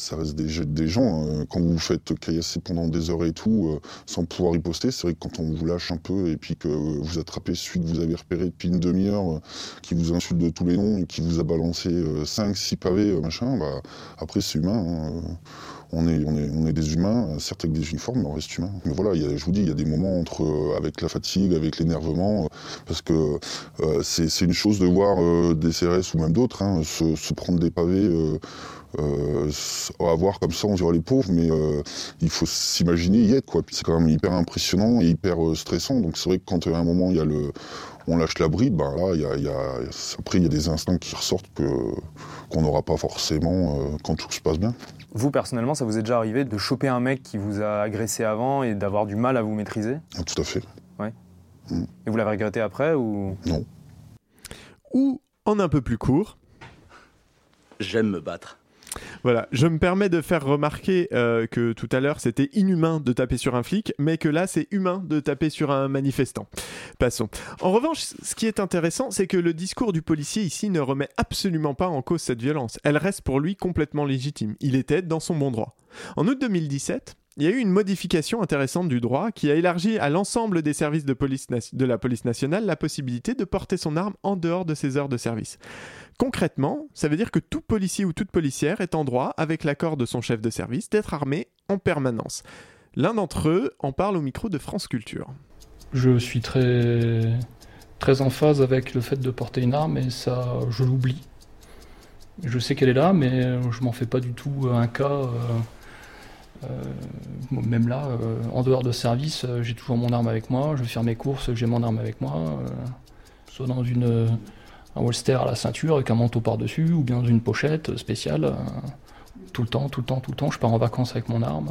ça reste des, des gens. hein. Quand vous vous faites caillasser pendant des heures et tout, euh, sans pouvoir riposter, c'est vrai que quand on vous lâche un peu et puis que vous attrapez celui que vous avez repéré depuis une demi-heure, euh, qui vous insulte de tous les noms et qui vous a balancé 5, 6 pavés, euh, machin, bah, après, c'est humain. hein. On est, on, est, on est des humains, certes avec des uniformes, mais on reste humain. Mais voilà, y je vous dis, il y a des moments entre, euh, avec la fatigue, avec l'énervement, euh, parce que euh, c'est une chose de voir euh, des CRS ou même d'autres hein, se prendre des pavés, euh, s- avoir comme ça, on dirait les pauvres, mais euh, il faut s'imaginer y être. quoi. Puis C'est quand même hyper impressionnant et hyper euh, stressant. Donc c'est vrai que quand à un moment il y a le, on lâche la bride, ben là, il y a, il y a- après il y a des instincts qui ressortent que qu'on n'aura pas forcément euh, quand tout se passe bien. Vous, personnellement, ça vous est déjà arrivé de choper un mec qui vous a agressé avant et d'avoir du mal à vous maîtriser? Ah, Tout à fait. Ouais. Mm. Et vous l'avez regretté après ou? Non. Ou, en un peu plus court, J'aime me battre. Voilà, je me permets de faire remarquer euh, que tout à l'heure c'était inhumain de taper sur un flic, mais que là c'est humain de taper sur un manifestant. Passons. En revanche, ce qui est intéressant, c'est que le discours du policier ici ne remet absolument pas en cause cette violence. Elle reste pour lui complètement légitime. Il était dans son bon droit. En août 2017, il y a eu une modification intéressante du droit qui a élargi à l'ensemble des services de, de la police nationale la possibilité de porter son arme en dehors de ses heures de service. Concrètement, ça veut dire que tout policier ou toute policière est en droit, avec l'accord de son chef de service, d'être armé en permanence. L'un d'entre eux en parle au micro de France Culture. Je suis très, très en phase avec le fait de porter une arme et ça, je l'oublie. Je sais qu'elle est là, mais je m'en fais pas du tout un cas. euh, euh, même là, euh, en dehors de service, euh, j'ai toujours mon arme avec moi. Je vais faire mes courses, j'ai mon arme avec moi. euh, soit dans une, euh, un holster à la ceinture avec un manteau par-dessus, ou bien dans une pochette spéciale. euh, tout le temps, tout le temps, tout le temps. Je pars en vacances avec mon arme.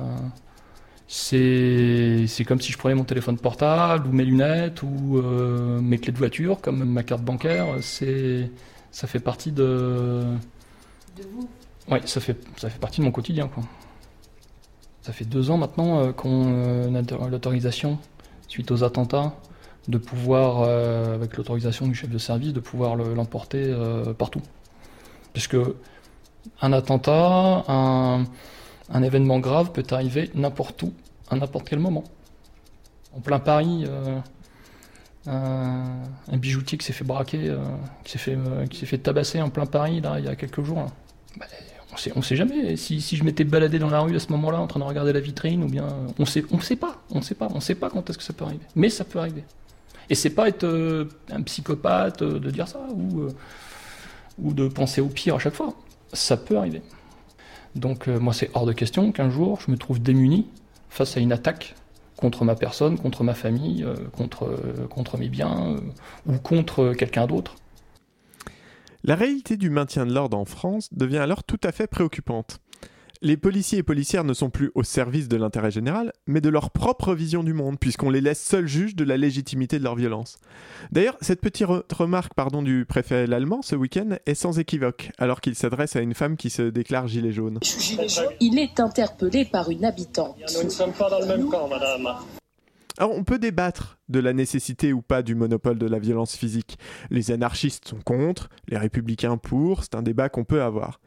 c'est c'est comme si je prenais mon téléphone portable ou mes lunettes ou euh, mes clés de voiture, comme ma carte bancaire. C'est ça fait partie de. De vous Ouais, ça fait ça fait partie de mon quotidien quoi. Ça fait deux ans maintenant euh, qu'on euh, a l'autorisation suite aux attentats de pouvoir, euh, avec l'autorisation du chef de service, de pouvoir le- l'emporter euh, partout. Puisque un attentat, un, événement grave peut arriver n'importe où, à n'importe quel moment. En plein Paris, euh, un, bijoutier qui s'est fait braquer, qui s'est fait, qui fait tabasser en plein Paris il y a quelques jours. Bah, on sait, on sait jamais. Si, si je m'étais baladé dans la rue à ce moment-là en train de regarder la vitrine, ou bien on sait, on sait pas, on sait pas, on sait pas quand est-ce que ça peut arriver. Mais ça peut arriver. Et c'est pas être euh, un psychopathe euh, de dire ça ou euh, ou de penser au pire à chaque fois. Ça peut arriver. Donc moi c'est hors de question qu'un jour je me trouve démuni face à une attaque contre ma personne, contre ma famille, contre, contre mes biens ou contre quelqu'un d'autre. La réalité du maintien de l'ordre en France devient alors tout à fait préoccupante. Les policiers et policières ne sont plus au service de l'intérêt général, mais de leur propre vision du monde, puisqu'on les laisse seuls juges de la légitimité de leur violence. D'ailleurs, cette petite re- remarque pardon, du préfet allemand ce week-end est sans équivoque, alors qu'il s'adresse à une femme qui se déclare gilet jaune. Il est interpellé par une habitante. Nous ne sommes pas dans le même camp, madame. Alors on peut débattre de la nécessité ou pas du monopole de la violence physique. Les anarchistes sont contre, les républicains pour, c'est un débat qu'on peut avoir.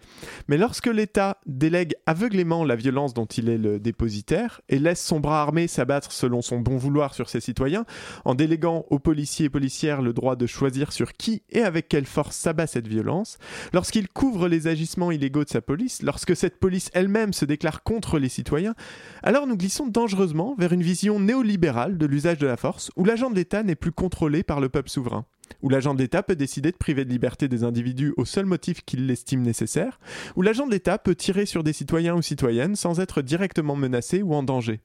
Mais lorsque l'État délègue aveuglément la violence dont il est le dépositaire et laisse son bras armé s'abattre selon son bon vouloir sur ses citoyens, en déléguant aux policiers et policières le droit de choisir sur qui et avec quelle force s'abat cette violence, lorsqu'il couvre les agissements illégaux de sa police, lorsque cette police elle-même se déclare contre les citoyens, alors nous glissons dangereusement vers une vision néolibérale de l'usage de la force, où l'agent de l'État n'est plus contrôlé par le peuple souverain, où l'agent de l'État peut décider de priver de liberté des individus au seul motif qu'il l'estime nécessaire, où l'agent de l'État peut tirer sur des citoyens ou citoyennes sans être directement menacé ou en danger.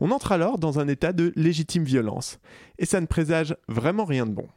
On entre alors dans un état de légitime violence, et ça ne présage vraiment rien de bon.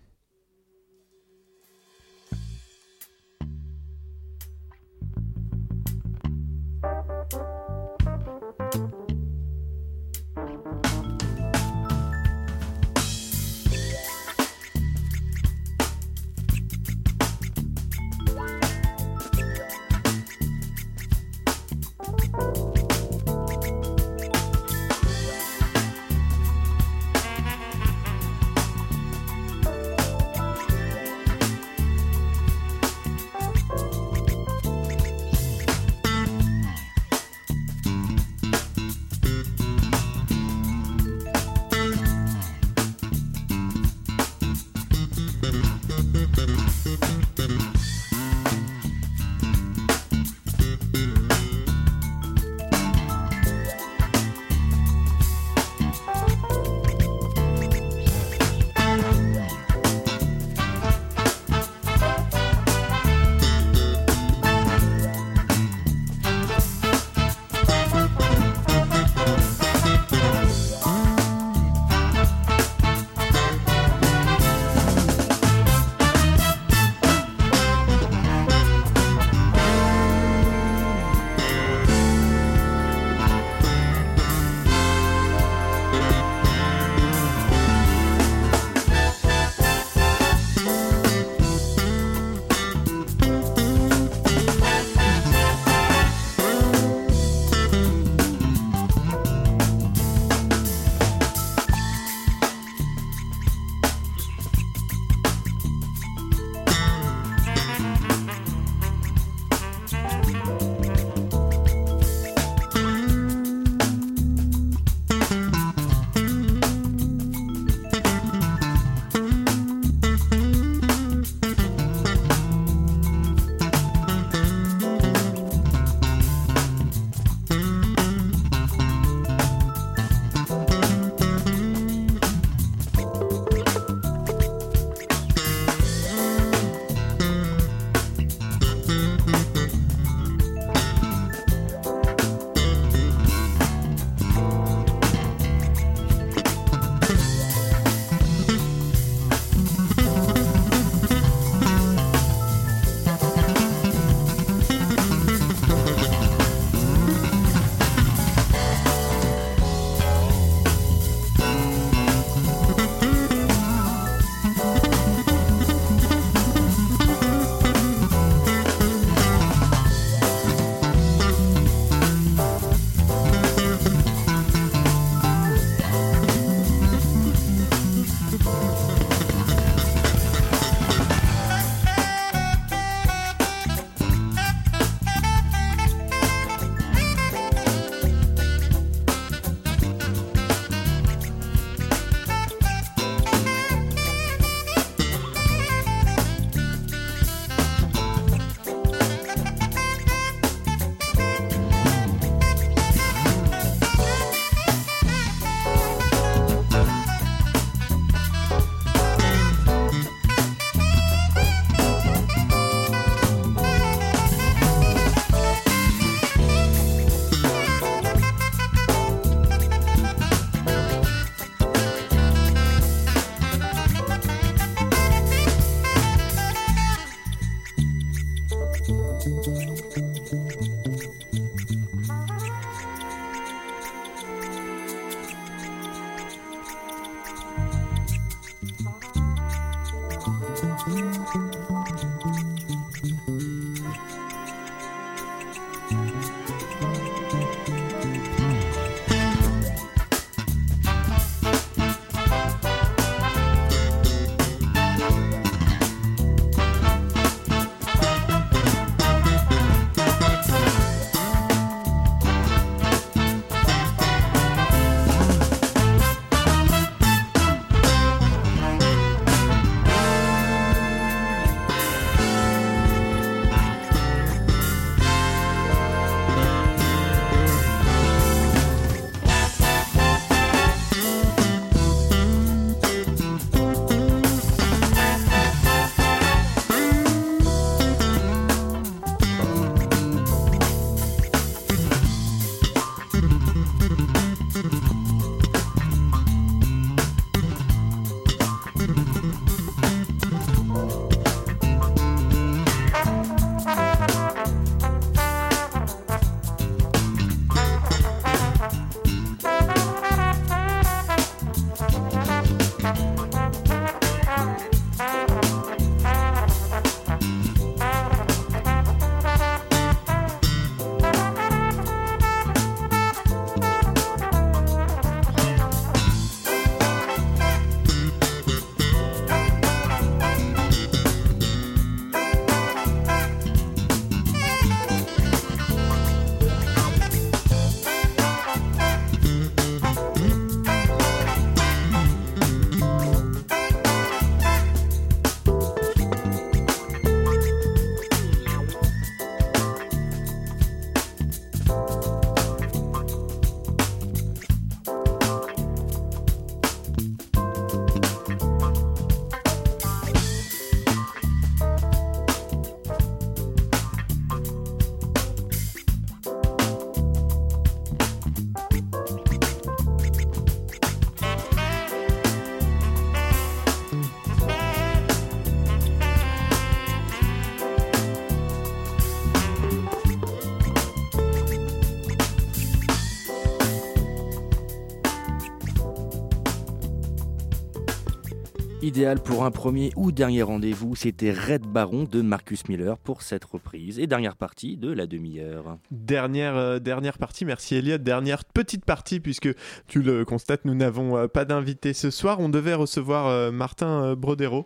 Idéal pour un premier ou dernier rendez-vous. C'était Red Baron de Marcus Miller pour cette reprise et dernière partie de la demi-heure. Dernière, euh, dernière partie, merci Elliot. Dernière petite partie, puisque tu le constates, nous n'avons euh, pas d'invité ce soir. On devait recevoir euh, Martin Brodero.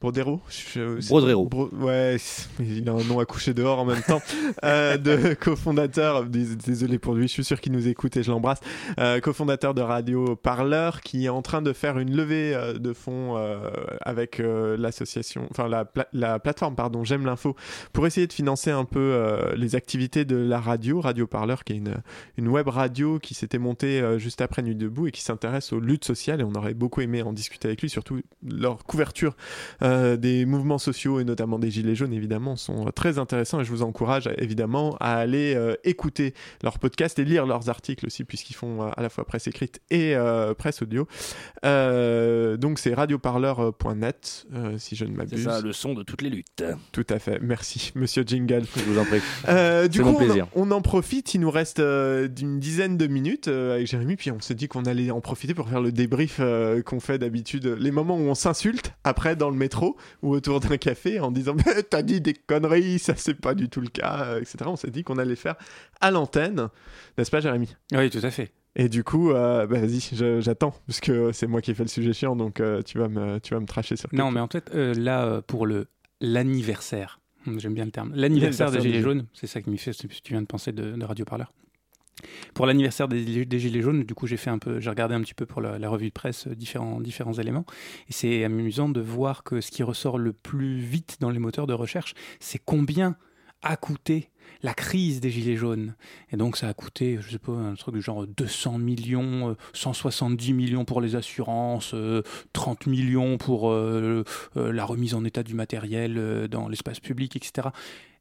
Brodero Je- Brodero. Bro- ouais, il a un nom à coucher dehors en même temps. (laughs) Euh, de cofondateur, dés- désolé pour lui, je suis sûr qu'il nous écoute et je l'embrasse. Euh, cofondateur de Radio Parleur qui est en train de faire une levée euh, de fonds euh, avec euh, l'association, enfin la, pla- la plateforme, pardon, J'aime l'info, pour essayer de financer un peu les activités de la radio, Radio Parleur, qui est une, une web radio qui s'était montée juste après Nuit debout et qui s'intéresse aux luttes sociales. Et on aurait beaucoup aimé en discuter avec lui, surtout leur couverture euh, des mouvements sociaux et notamment des Gilets jaunes, évidemment, sont euh, très intéressants. Et je vous encourage évidemment à aller euh, écouter leurs podcasts et lire leurs articles aussi, puisqu'ils font euh, à la fois presse écrite et euh, presse audio. Euh, donc c'est radioparleur.net, euh, si je ne C'est m'abuse. ça, le son de toutes les luttes. Tout à fait. Merci, monsieur Jingle. Je vous en prie. Euh, du C'est coup, mon on plaisir. On, en profite. Il nous reste euh, d'une dizaine de minutes euh, avec Jérémy. Puis on s'est dit qu'on allait en profiter pour faire le débrief euh, qu'on fait d'habitude. Les moments où on s'insulte après dans le métro ou autour d'un café en disant T'as dit des conneries, ça c'est pas du tout le cas, euh, etc. On s'est dit qu'on allait le faire à l'antenne. N'est-ce pas, Jérémy? Oui, tout à fait. et du coup, euh, bah, vas-y, j'attends, parce que c'est moi qui ai fait le sujet chiant, donc euh, tu, vas me, tu vas me tracher sur Non, mais en fait, euh, là, pour le l'anniversaire, j'aime bien le terme, l'anniversaire des Gilets jaunes, c'est ça qui m'y fait, tu viens de penser de, de Radio Parleur. Pour l'anniversaire des, Gilets jaunes, du coup, j'ai regardé un petit peu pour la, revue de presse euh, différents, éléments, et c'est amusant de voir que ce qui ressort le plus vite dans les moteurs de recherche, c'est combien a coûté la crise des Gilets jaunes. Et donc ça a coûté, je sais pas, un truc du genre 200 millions, euh, 170 millions pour les assurances, euh, 30 millions pour euh, euh, la remise en état du matériel euh, dans l'espace public, etc.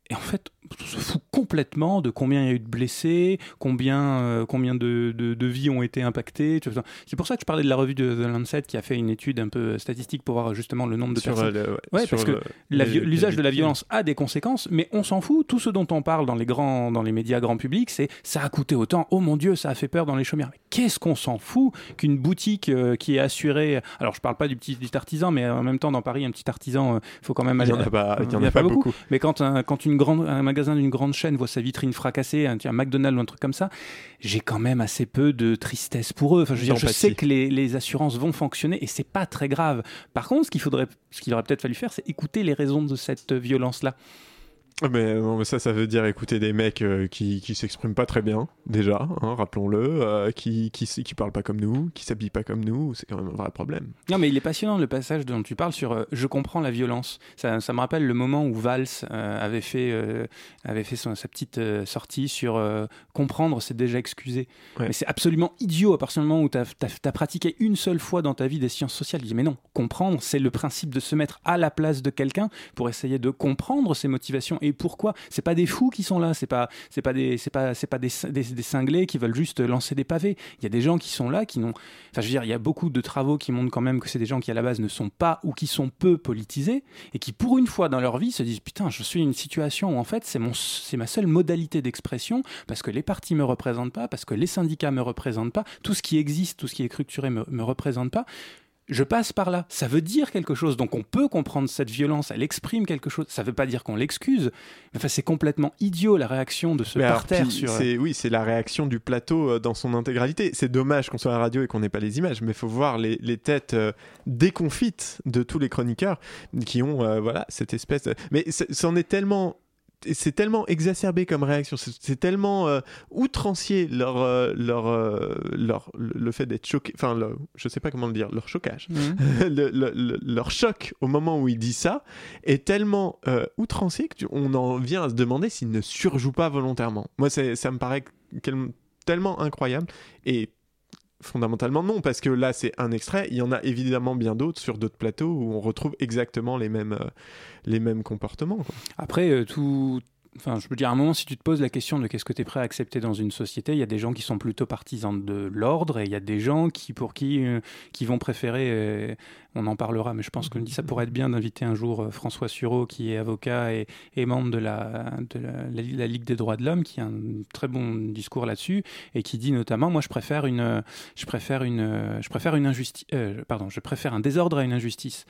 Et en fait, on se fout complètement de combien il y a eu de blessés, combien, euh, combien de, de- de vies ont été impactées. C'est pour ça que je parlais de la revue de The Lancet qui a fait une étude un peu statistique pour voir justement le nombre de Sur, personnes. euh, le- ouais, ouais, sur parce que l'usage de la violence a des conséquences, mais on s'en fout. Tout ce dont on parle dans les grands, dans les médias grand public, c'est ça a coûté autant. Oh mon Dieu, ça a fait peur dans les chaumières. Qu'est-ce qu'on s'en fout qu'une boutique euh, qui est assurée. Alors je parle pas du petit, petit artisan, mais en même temps dans Paris, un petit artisan, il faut quand même Il y aller. en a pas- il y en a a pas beaucoup. Mais quand un, quand une grande, un magasin d'une grande chaîne voit sa vitrine fracassée, un, un McDonald's ou un truc comme ça, j'ai quand même assez peu de tristesse pour eux. Enfin, je veux dire, je sais que les, les assurances vont fonctionner et c'est pas très grave. Par contre, ce qu'il faudrait, ce qu'il aurait peut-être fallu faire, c'est écouter les raisons de cette violence-là. Mais, non, mais ça, ça veut dire écouter des mecs euh, qui, qui s'expriment pas très bien, déjà, hein, rappelons-le, euh, qui, qui, qui parlent pas comme nous, qui s'habillent pas comme nous, c'est quand même un vrai problème. Non, mais il est passionnant le passage dont tu parles sur euh, Je comprends la violence. Ça, ça me rappelle le moment où Valls avait fait, avait fait son- sa petite sortie sur Comprendre, c'est déjà excusé. Mais c'est absolument idiot à partir du moment où tu as, pratiqué une seule fois dans ta vie des sciences sociales. Il dit Mais non, comprendre, c'est le principe de se mettre à la place de quelqu'un pour essayer de comprendre ses motivations et pourquoi? C'est pas des fous qui sont là, c'est pas, c'est pas, des, c'est pas, c'est pas des, des cinglés qui veulent juste lancer des pavés. Il y a des gens qui sont là qui n'ont. Enfin, je veux dire, il y a beaucoup de travaux qui montrent quand même que c'est des gens qui à la base ne sont pas ou qui sont peu politisés et qui pour une fois dans leur vie se disent putain, je suis une situation où en fait c'est mon, c'est ma seule modalité d'expression parce que les partis me représentent pas, parce que les syndicats me représentent pas, tout ce qui existe, tout ce qui est structuré me, me représente pas. Je passe par là. Ça veut dire quelque chose. Donc on peut comprendre cette violence. Elle exprime quelque chose. Ça veut pas dire qu'on l'excuse. Mais enfin, c'est complètement idiot la réaction de ce parterre sur. euh, c'est- Oui, c'est la réaction du plateau euh, dans son intégralité. C'est dommage qu'on soit à la radio et qu'on n'ait pas les images, mais il faut voir les, les têtes euh, déconfites de tous les chroniqueurs qui ont euh, voilà, cette espèce de... Mais c'en est tellement... C'est tellement exacerbé comme réaction, c'est tellement euh, outrancier leur, euh, leur, euh, leur, le fait d'être choqué, enfin, le- je sais pas comment le dire, leur. (laughs) Le- le- le- leur choc au moment où il dit ça est tellement outrancier qu'on en vient à se demander s'il ne surjoue pas volontairement. Moi, ça me paraît tellement incroyable et fondamentalement non, parce que là, c'est un extrait. Il y en a évidemment bien d'autres sur d'autres plateaux où on retrouve exactement les mêmes, euh, les mêmes comportements. Après, euh, tout. Enfin, je veux dire, à un moment, si tu te poses la question de qu'est-ce que tu es prêt à accepter dans une société, il y a des gens qui sont plutôt partisans de l'ordre et il y a des gens qui, pour qui, euh, qui vont préférer, euh, on en parlera, mais je pense que ça pourrait être bien d'inviter un jour euh, François Sureau, qui est avocat et, membre de, la, de la Ligue des droits de l'homme, qui a un très bon discours là-dessus et qui dit notamment, moi, je préfère une, je préfère une, je préfère une injustice, pardon, je préfère un désordre à une injustice.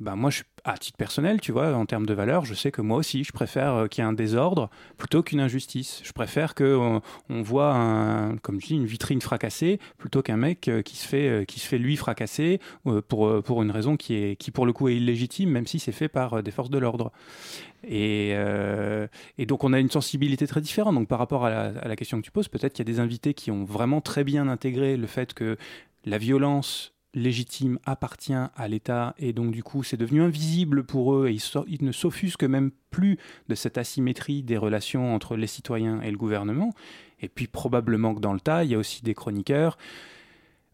Ben moi, à titre personnel, tu vois, en termes de valeur, je sais que moi aussi, je préfère euh, qu'il y ait un désordre plutôt qu'une injustice. Je préfère que on, on voit, comme je dis, une vitrine fracassée plutôt qu'un mec euh, qui se fait, euh, qui se fait lui fracasser euh, pour, euh, pour une raison qui, est, qui, pour le coup, est illégitime, même si c'est fait par euh, des forces de l'ordre. Et, euh, et donc, on a une sensibilité très différente. Donc, par rapport à la question que tu poses, peut-être qu'il y a des invités qui ont vraiment très bien intégré le fait que la violence légitime appartient à l'État et donc du coup c'est devenu invisible pour eux et ils, so- ils ne s'offusquent même plus de cette asymétrie des relations entre les citoyens et le gouvernement. Et puis probablement que dans le tas, il y a aussi des chroniqueurs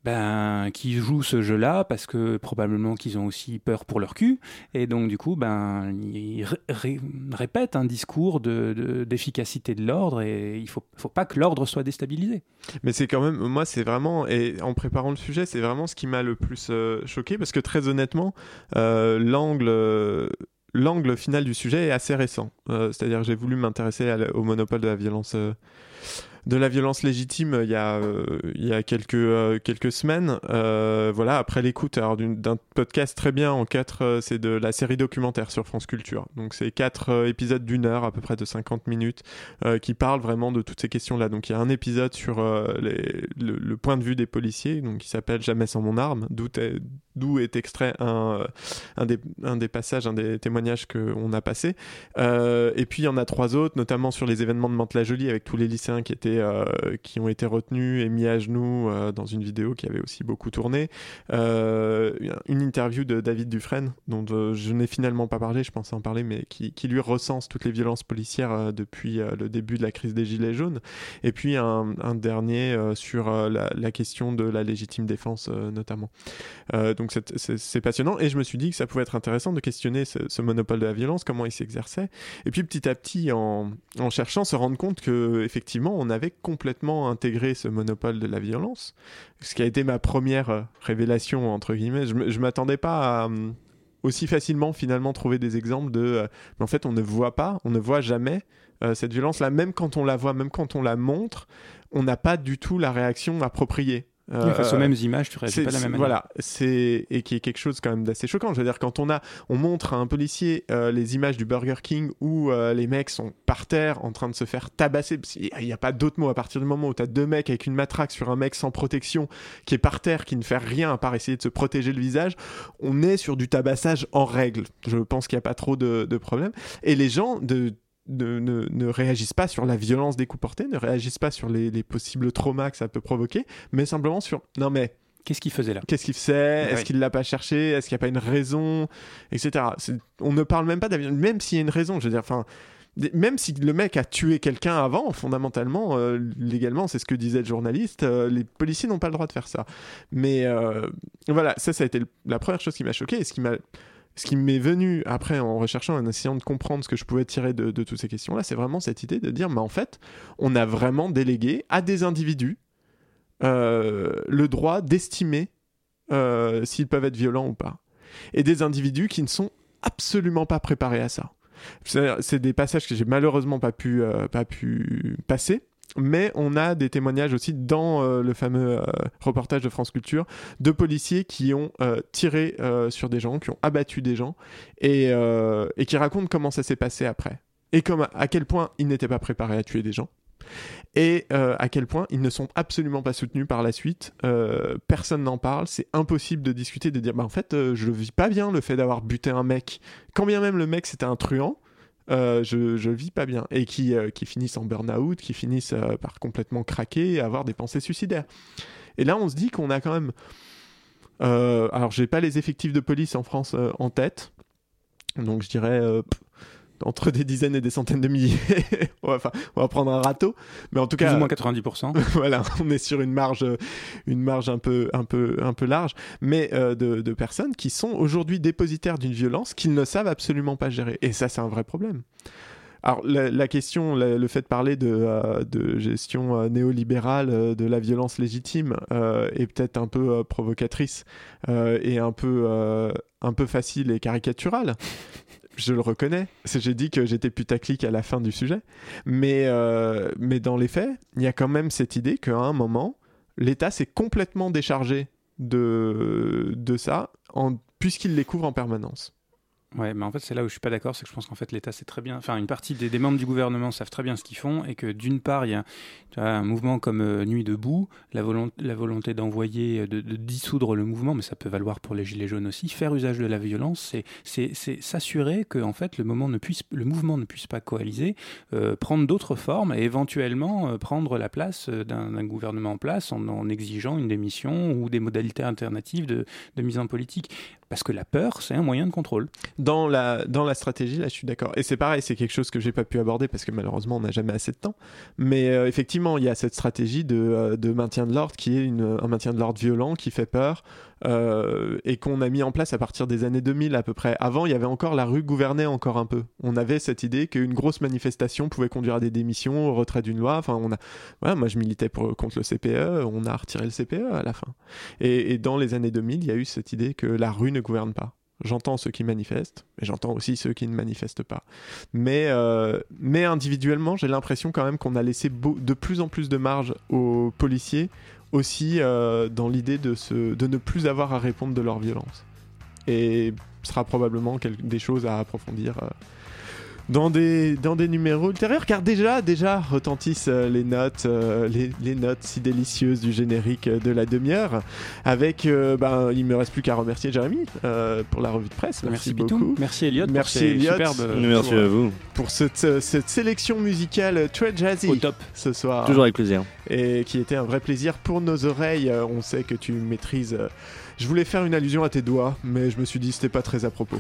ben, qui jouent ce jeu-là parce que probablement qu'ils ont aussi peur pour leur cul et donc du coup ben, ils ré- ré- répètent un discours de- de- d'efficacité de, l'ordre et il faut, faut pas que l'ordre soit déstabilisé. Mais c'est quand même, moi, c'est vraiment, et en préparant le sujet, c'est vraiment ce qui m'a le plus euh, choqué, parce que très honnêtement, euh, l'angle. L'angle final du sujet est assez récent. Euh, C'est-à-dire j'ai voulu m'intéresser au monopole de la violence, de la violence légitime euh, il y a, euh, il y a quelques, euh, semaines. Voilà, après l'écoute d'un podcast très bien en quatre, c'est de la série documentaire sur France Culture. Donc c'est quatre épisodes d'une heure, à peu près de 50 minutes, qui parlent vraiment de toutes ces questions-là. Donc il y a un épisode sur le, point de vue des policiers, donc qui s'appelle Jamais sans mon arme, d'où d'où est extrait un, euh, un, des, un des passages, un des témoignages qu'on a passé. Euh, et puis il y en a trois autres, notamment sur les événements de Mantes-la-Jolie avec tous les lycéens qui étaient euh, qui ont été retenus et mis à genoux dans une vidéo qui avait aussi beaucoup tourné. Une interview de David Dufresne dont je n'ai finalement pas parlé, je pensais en parler, mais qui, qui lui recense toutes les violences policières depuis le début de la crise des Gilets jaunes. Et puis un, dernier sur la, la question de la légitime défense notamment. Euh, donc c'est- passionnant et je me suis dit que ça pouvait être intéressant de questionner ce, monopole de la violence, comment il s'exerçait. Et puis petit à petit, en, cherchant, se rendre compte que effectivement, on avait complètement intégré ce monopole de la violence, ce qui a été ma première euh, révélation entre guillemets. Je, je m'attendais pas à hum, aussi facilement finalement trouver des exemples de, euh, mais en fait, on ne voit pas, on ne voit jamais euh, cette violence-là, même quand on la voit, même quand on la montre, on n'a pas du tout la réaction appropriée. Oui, face aux mêmes images, tu réagis c'est- pas de la même manière. Voilà, c'est et qui est quelque chose quand même d'assez choquant. Je veux dire, quand on a, on montre à un policier euh, les images du Burger King où euh, les mecs sont par terre en train de se faire tabasser. Il n'y a pas d'autre mot à partir du moment où tu as deux mecs avec une matraque sur un mec sans protection qui est par terre, qui ne fait rien à part essayer de se protéger le visage. On est sur du tabassage en règle. Je pense qu'il n'y a pas trop de, de problème. Et les gens de ne, ne- ne réagissent pas sur la violence des coups portés, ne réagissent pas sur les, les possibles traumas que ça peut provoquer, mais simplement sur non mais Qu'est-ce qu'il faisait là? Qu'est-ce qu'il faisait? Est-ce qu'il l'a pas cherché? Est-ce qu'il n'y a pas une raison? Etc. On ne parle même pas d'avis, même s'il y a une raison. Je veux dire, enfin, même si le mec a tué quelqu'un avant, fondamentalement, euh, légalement, c'est ce que disait le journaliste, euh, les policiers n'ont pas le droit de faire ça. Mais euh, voilà, ça, ça a été la première chose qui m'a choqué et ce qui m'a ce qui m'est venu après en recherchant, en essayant de comprendre ce que je pouvais tirer de, toutes ces questions-là, c'est vraiment cette idée de dire, mais en fait, on a vraiment délégué à des individus euh, le droit d'estimer euh, s'ils peuvent être violents ou pas. Et des individus qui ne sont absolument pas préparés à ça. C'est c'est des passages que j'ai malheureusement pas pu, euh, pas pu passer. Mais on a des témoignages aussi dans euh, le fameux euh, reportage de France Culture de policiers qui ont euh, tiré sur des gens, qui ont abattu des gens et, qui racontent comment ça s'est passé après. Et comme, à quel point ils n'étaient pas préparés à tuer des gens et à quel point ils ne sont absolument pas soutenus par la suite. Personne n'en parle, c'est impossible de discuter, de dire bah en fait je le vis pas bien le fait d'avoir buté un mec, quand bien même le mec c'était un truand. Euh, je, je vis pas bien et qui, euh, qui finissent en burn-out, qui finissent euh, par complètement craquer et avoir des pensées suicidaires. Et là, on se dit qu'on a quand même. alors, j'ai pas les effectifs de police en France en tête, donc je dirais entre des dizaines et des centaines de milliers. (laughs) on, va, enfin, on va prendre un râteau, mais en tout Plus cas, ou moins 90%. (laughs) voilà, on est sur une marge, une marge un peu, un peu, un peu large, mais euh, de, de personnes qui sont aujourd'hui dépositaires d'une violence qu'ils ne savent absolument pas gérer. Et ça, c'est un vrai problème. Alors la, la question, la- le fait de parler de, euh, de gestion euh, néolibérale euh, de la violence légitime euh, est peut-être un peu euh, provocatrice euh, et un peu, euh, un peu facile et caricaturale. Je le reconnais. J'ai dit que j'étais putaclic à la fin du sujet. Mais, euh, mais dans les faits, il y a quand même cette idée qu'à un moment, l'État s'est complètement déchargé de, de ça puisqu'il les couvre en permanence. Ouais, mais en fait, c'est là où je suis pas d'accord, c'est que je pense qu'en fait, l'État sait très bien, enfin, une partie des, membres du gouvernement savent très bien ce qu'ils font, et que d'une part, il y a un mouvement comme euh, Nuit debout, la, la volonté d'envoyer, euh, de, dissoudre le mouvement, mais ça peut valoir pour les gilets jaunes aussi. Faire usage de la violence, c'est- s'assurer que en fait, le, mouvement ne puisse pas coaliser, euh, prendre d'autres formes et éventuellement prendre la place d'un gouvernement en place en, en exigeant une démission ou des modalités alternatives de mise en politique. Parce que la peur, c'est un moyen de contrôle. Dans la, dans la stratégie, là, je suis d'accord. Et c'est pareil, c'est quelque chose que j'ai pas pu aborder parce que malheureusement, on n'a jamais assez de temps. Mais euh, effectivement, il y a cette stratégie de, euh, maintien de l'ordre qui est un maintien de l'ordre violent, qui fait peur, euh, et qu'on a mis en place à partir des années 2000 à peu près. Avant, il y avait encore la rue gouvernait encore un peu. On avait cette idée qu'une grosse manifestation pouvait conduire à des démissions, au retrait d'une loi. Enfin, on a, moi, je militais pour, contre le CPE, on a retiré le CPE à la fin. Et, dans les années 2000, il y a eu cette idée que la rue ne gouverne pas. J'entends ceux qui manifestent, mais j'entends aussi ceux qui ne manifestent pas. Mais, euh, individuellement, j'ai l'impression quand même qu'on a laissé de plus en plus de marge aux policiers, aussi euh, dans l'idée de, se, de ne plus avoir à répondre de leur violence. Et ce sera probablement des choses à approfondir euh, dans des, dans des numéros ultérieurs, car déjà, déjà retentissent euh, les notes, euh, les, les notes si délicieuses du générique euh, de la demi-heure. Avec, ben, il me reste plus qu'à remercier Jérémy euh, pour la revue de presse. Merci, Merci, beaucoup. Merci, Elliot, pour Merci ces Elliot. Merci pour, à vous. Pour cette, cette sélection musicale très jazzy Au top. ce soir. Toujours avec plaisir. Et qui était un vrai plaisir pour nos oreilles. On sait que tu maîtrises. Je voulais faire une allusion à tes doigts, mais je me suis dit c'était pas très à propos.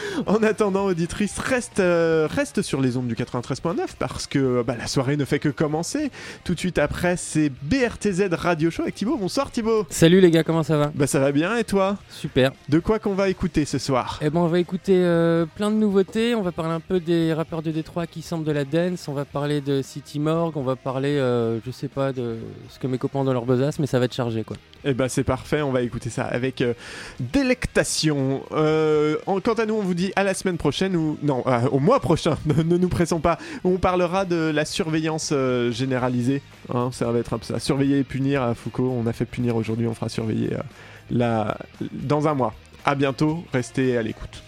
(laughs) En attendant, auditrice, reste, euh, reste sur les ondes du 93.9 parce que bah, la soirée ne fait que commencer. Tout de suite après, c'est BRTZ Radio Show avec Thibaut. Bonsoir Thibaut. Salut les gars, comment ça va? Bah ça va bien et toi? Super. De quoi qu'on va écouter ce soir? Eh ben on va écouter euh, plein de nouveautés, on va parler un peu des rappeurs de Détroit qui semblent de la dance, on va parler de City Morgue, on va parler, euh, je sais pas, de ce que mes copains ont dans leur besace, mais ça va être chargé quoi. Eh ben c'est parfait, on va écouter ça avec euh, délectation. Euh, en- quant à nous, on vous dit à la semaine prochaine ou non, au mois prochain. (laughs) ne, ne nous pressons pas. On parlera de la surveillance euh, généralisée. hein, ça va être un peu ça. Surveiller et punir à Foucault. On a fait punir aujourd'hui, on fera surveiller euh, la... dans un mois. À bientôt. Restez à l'écoute.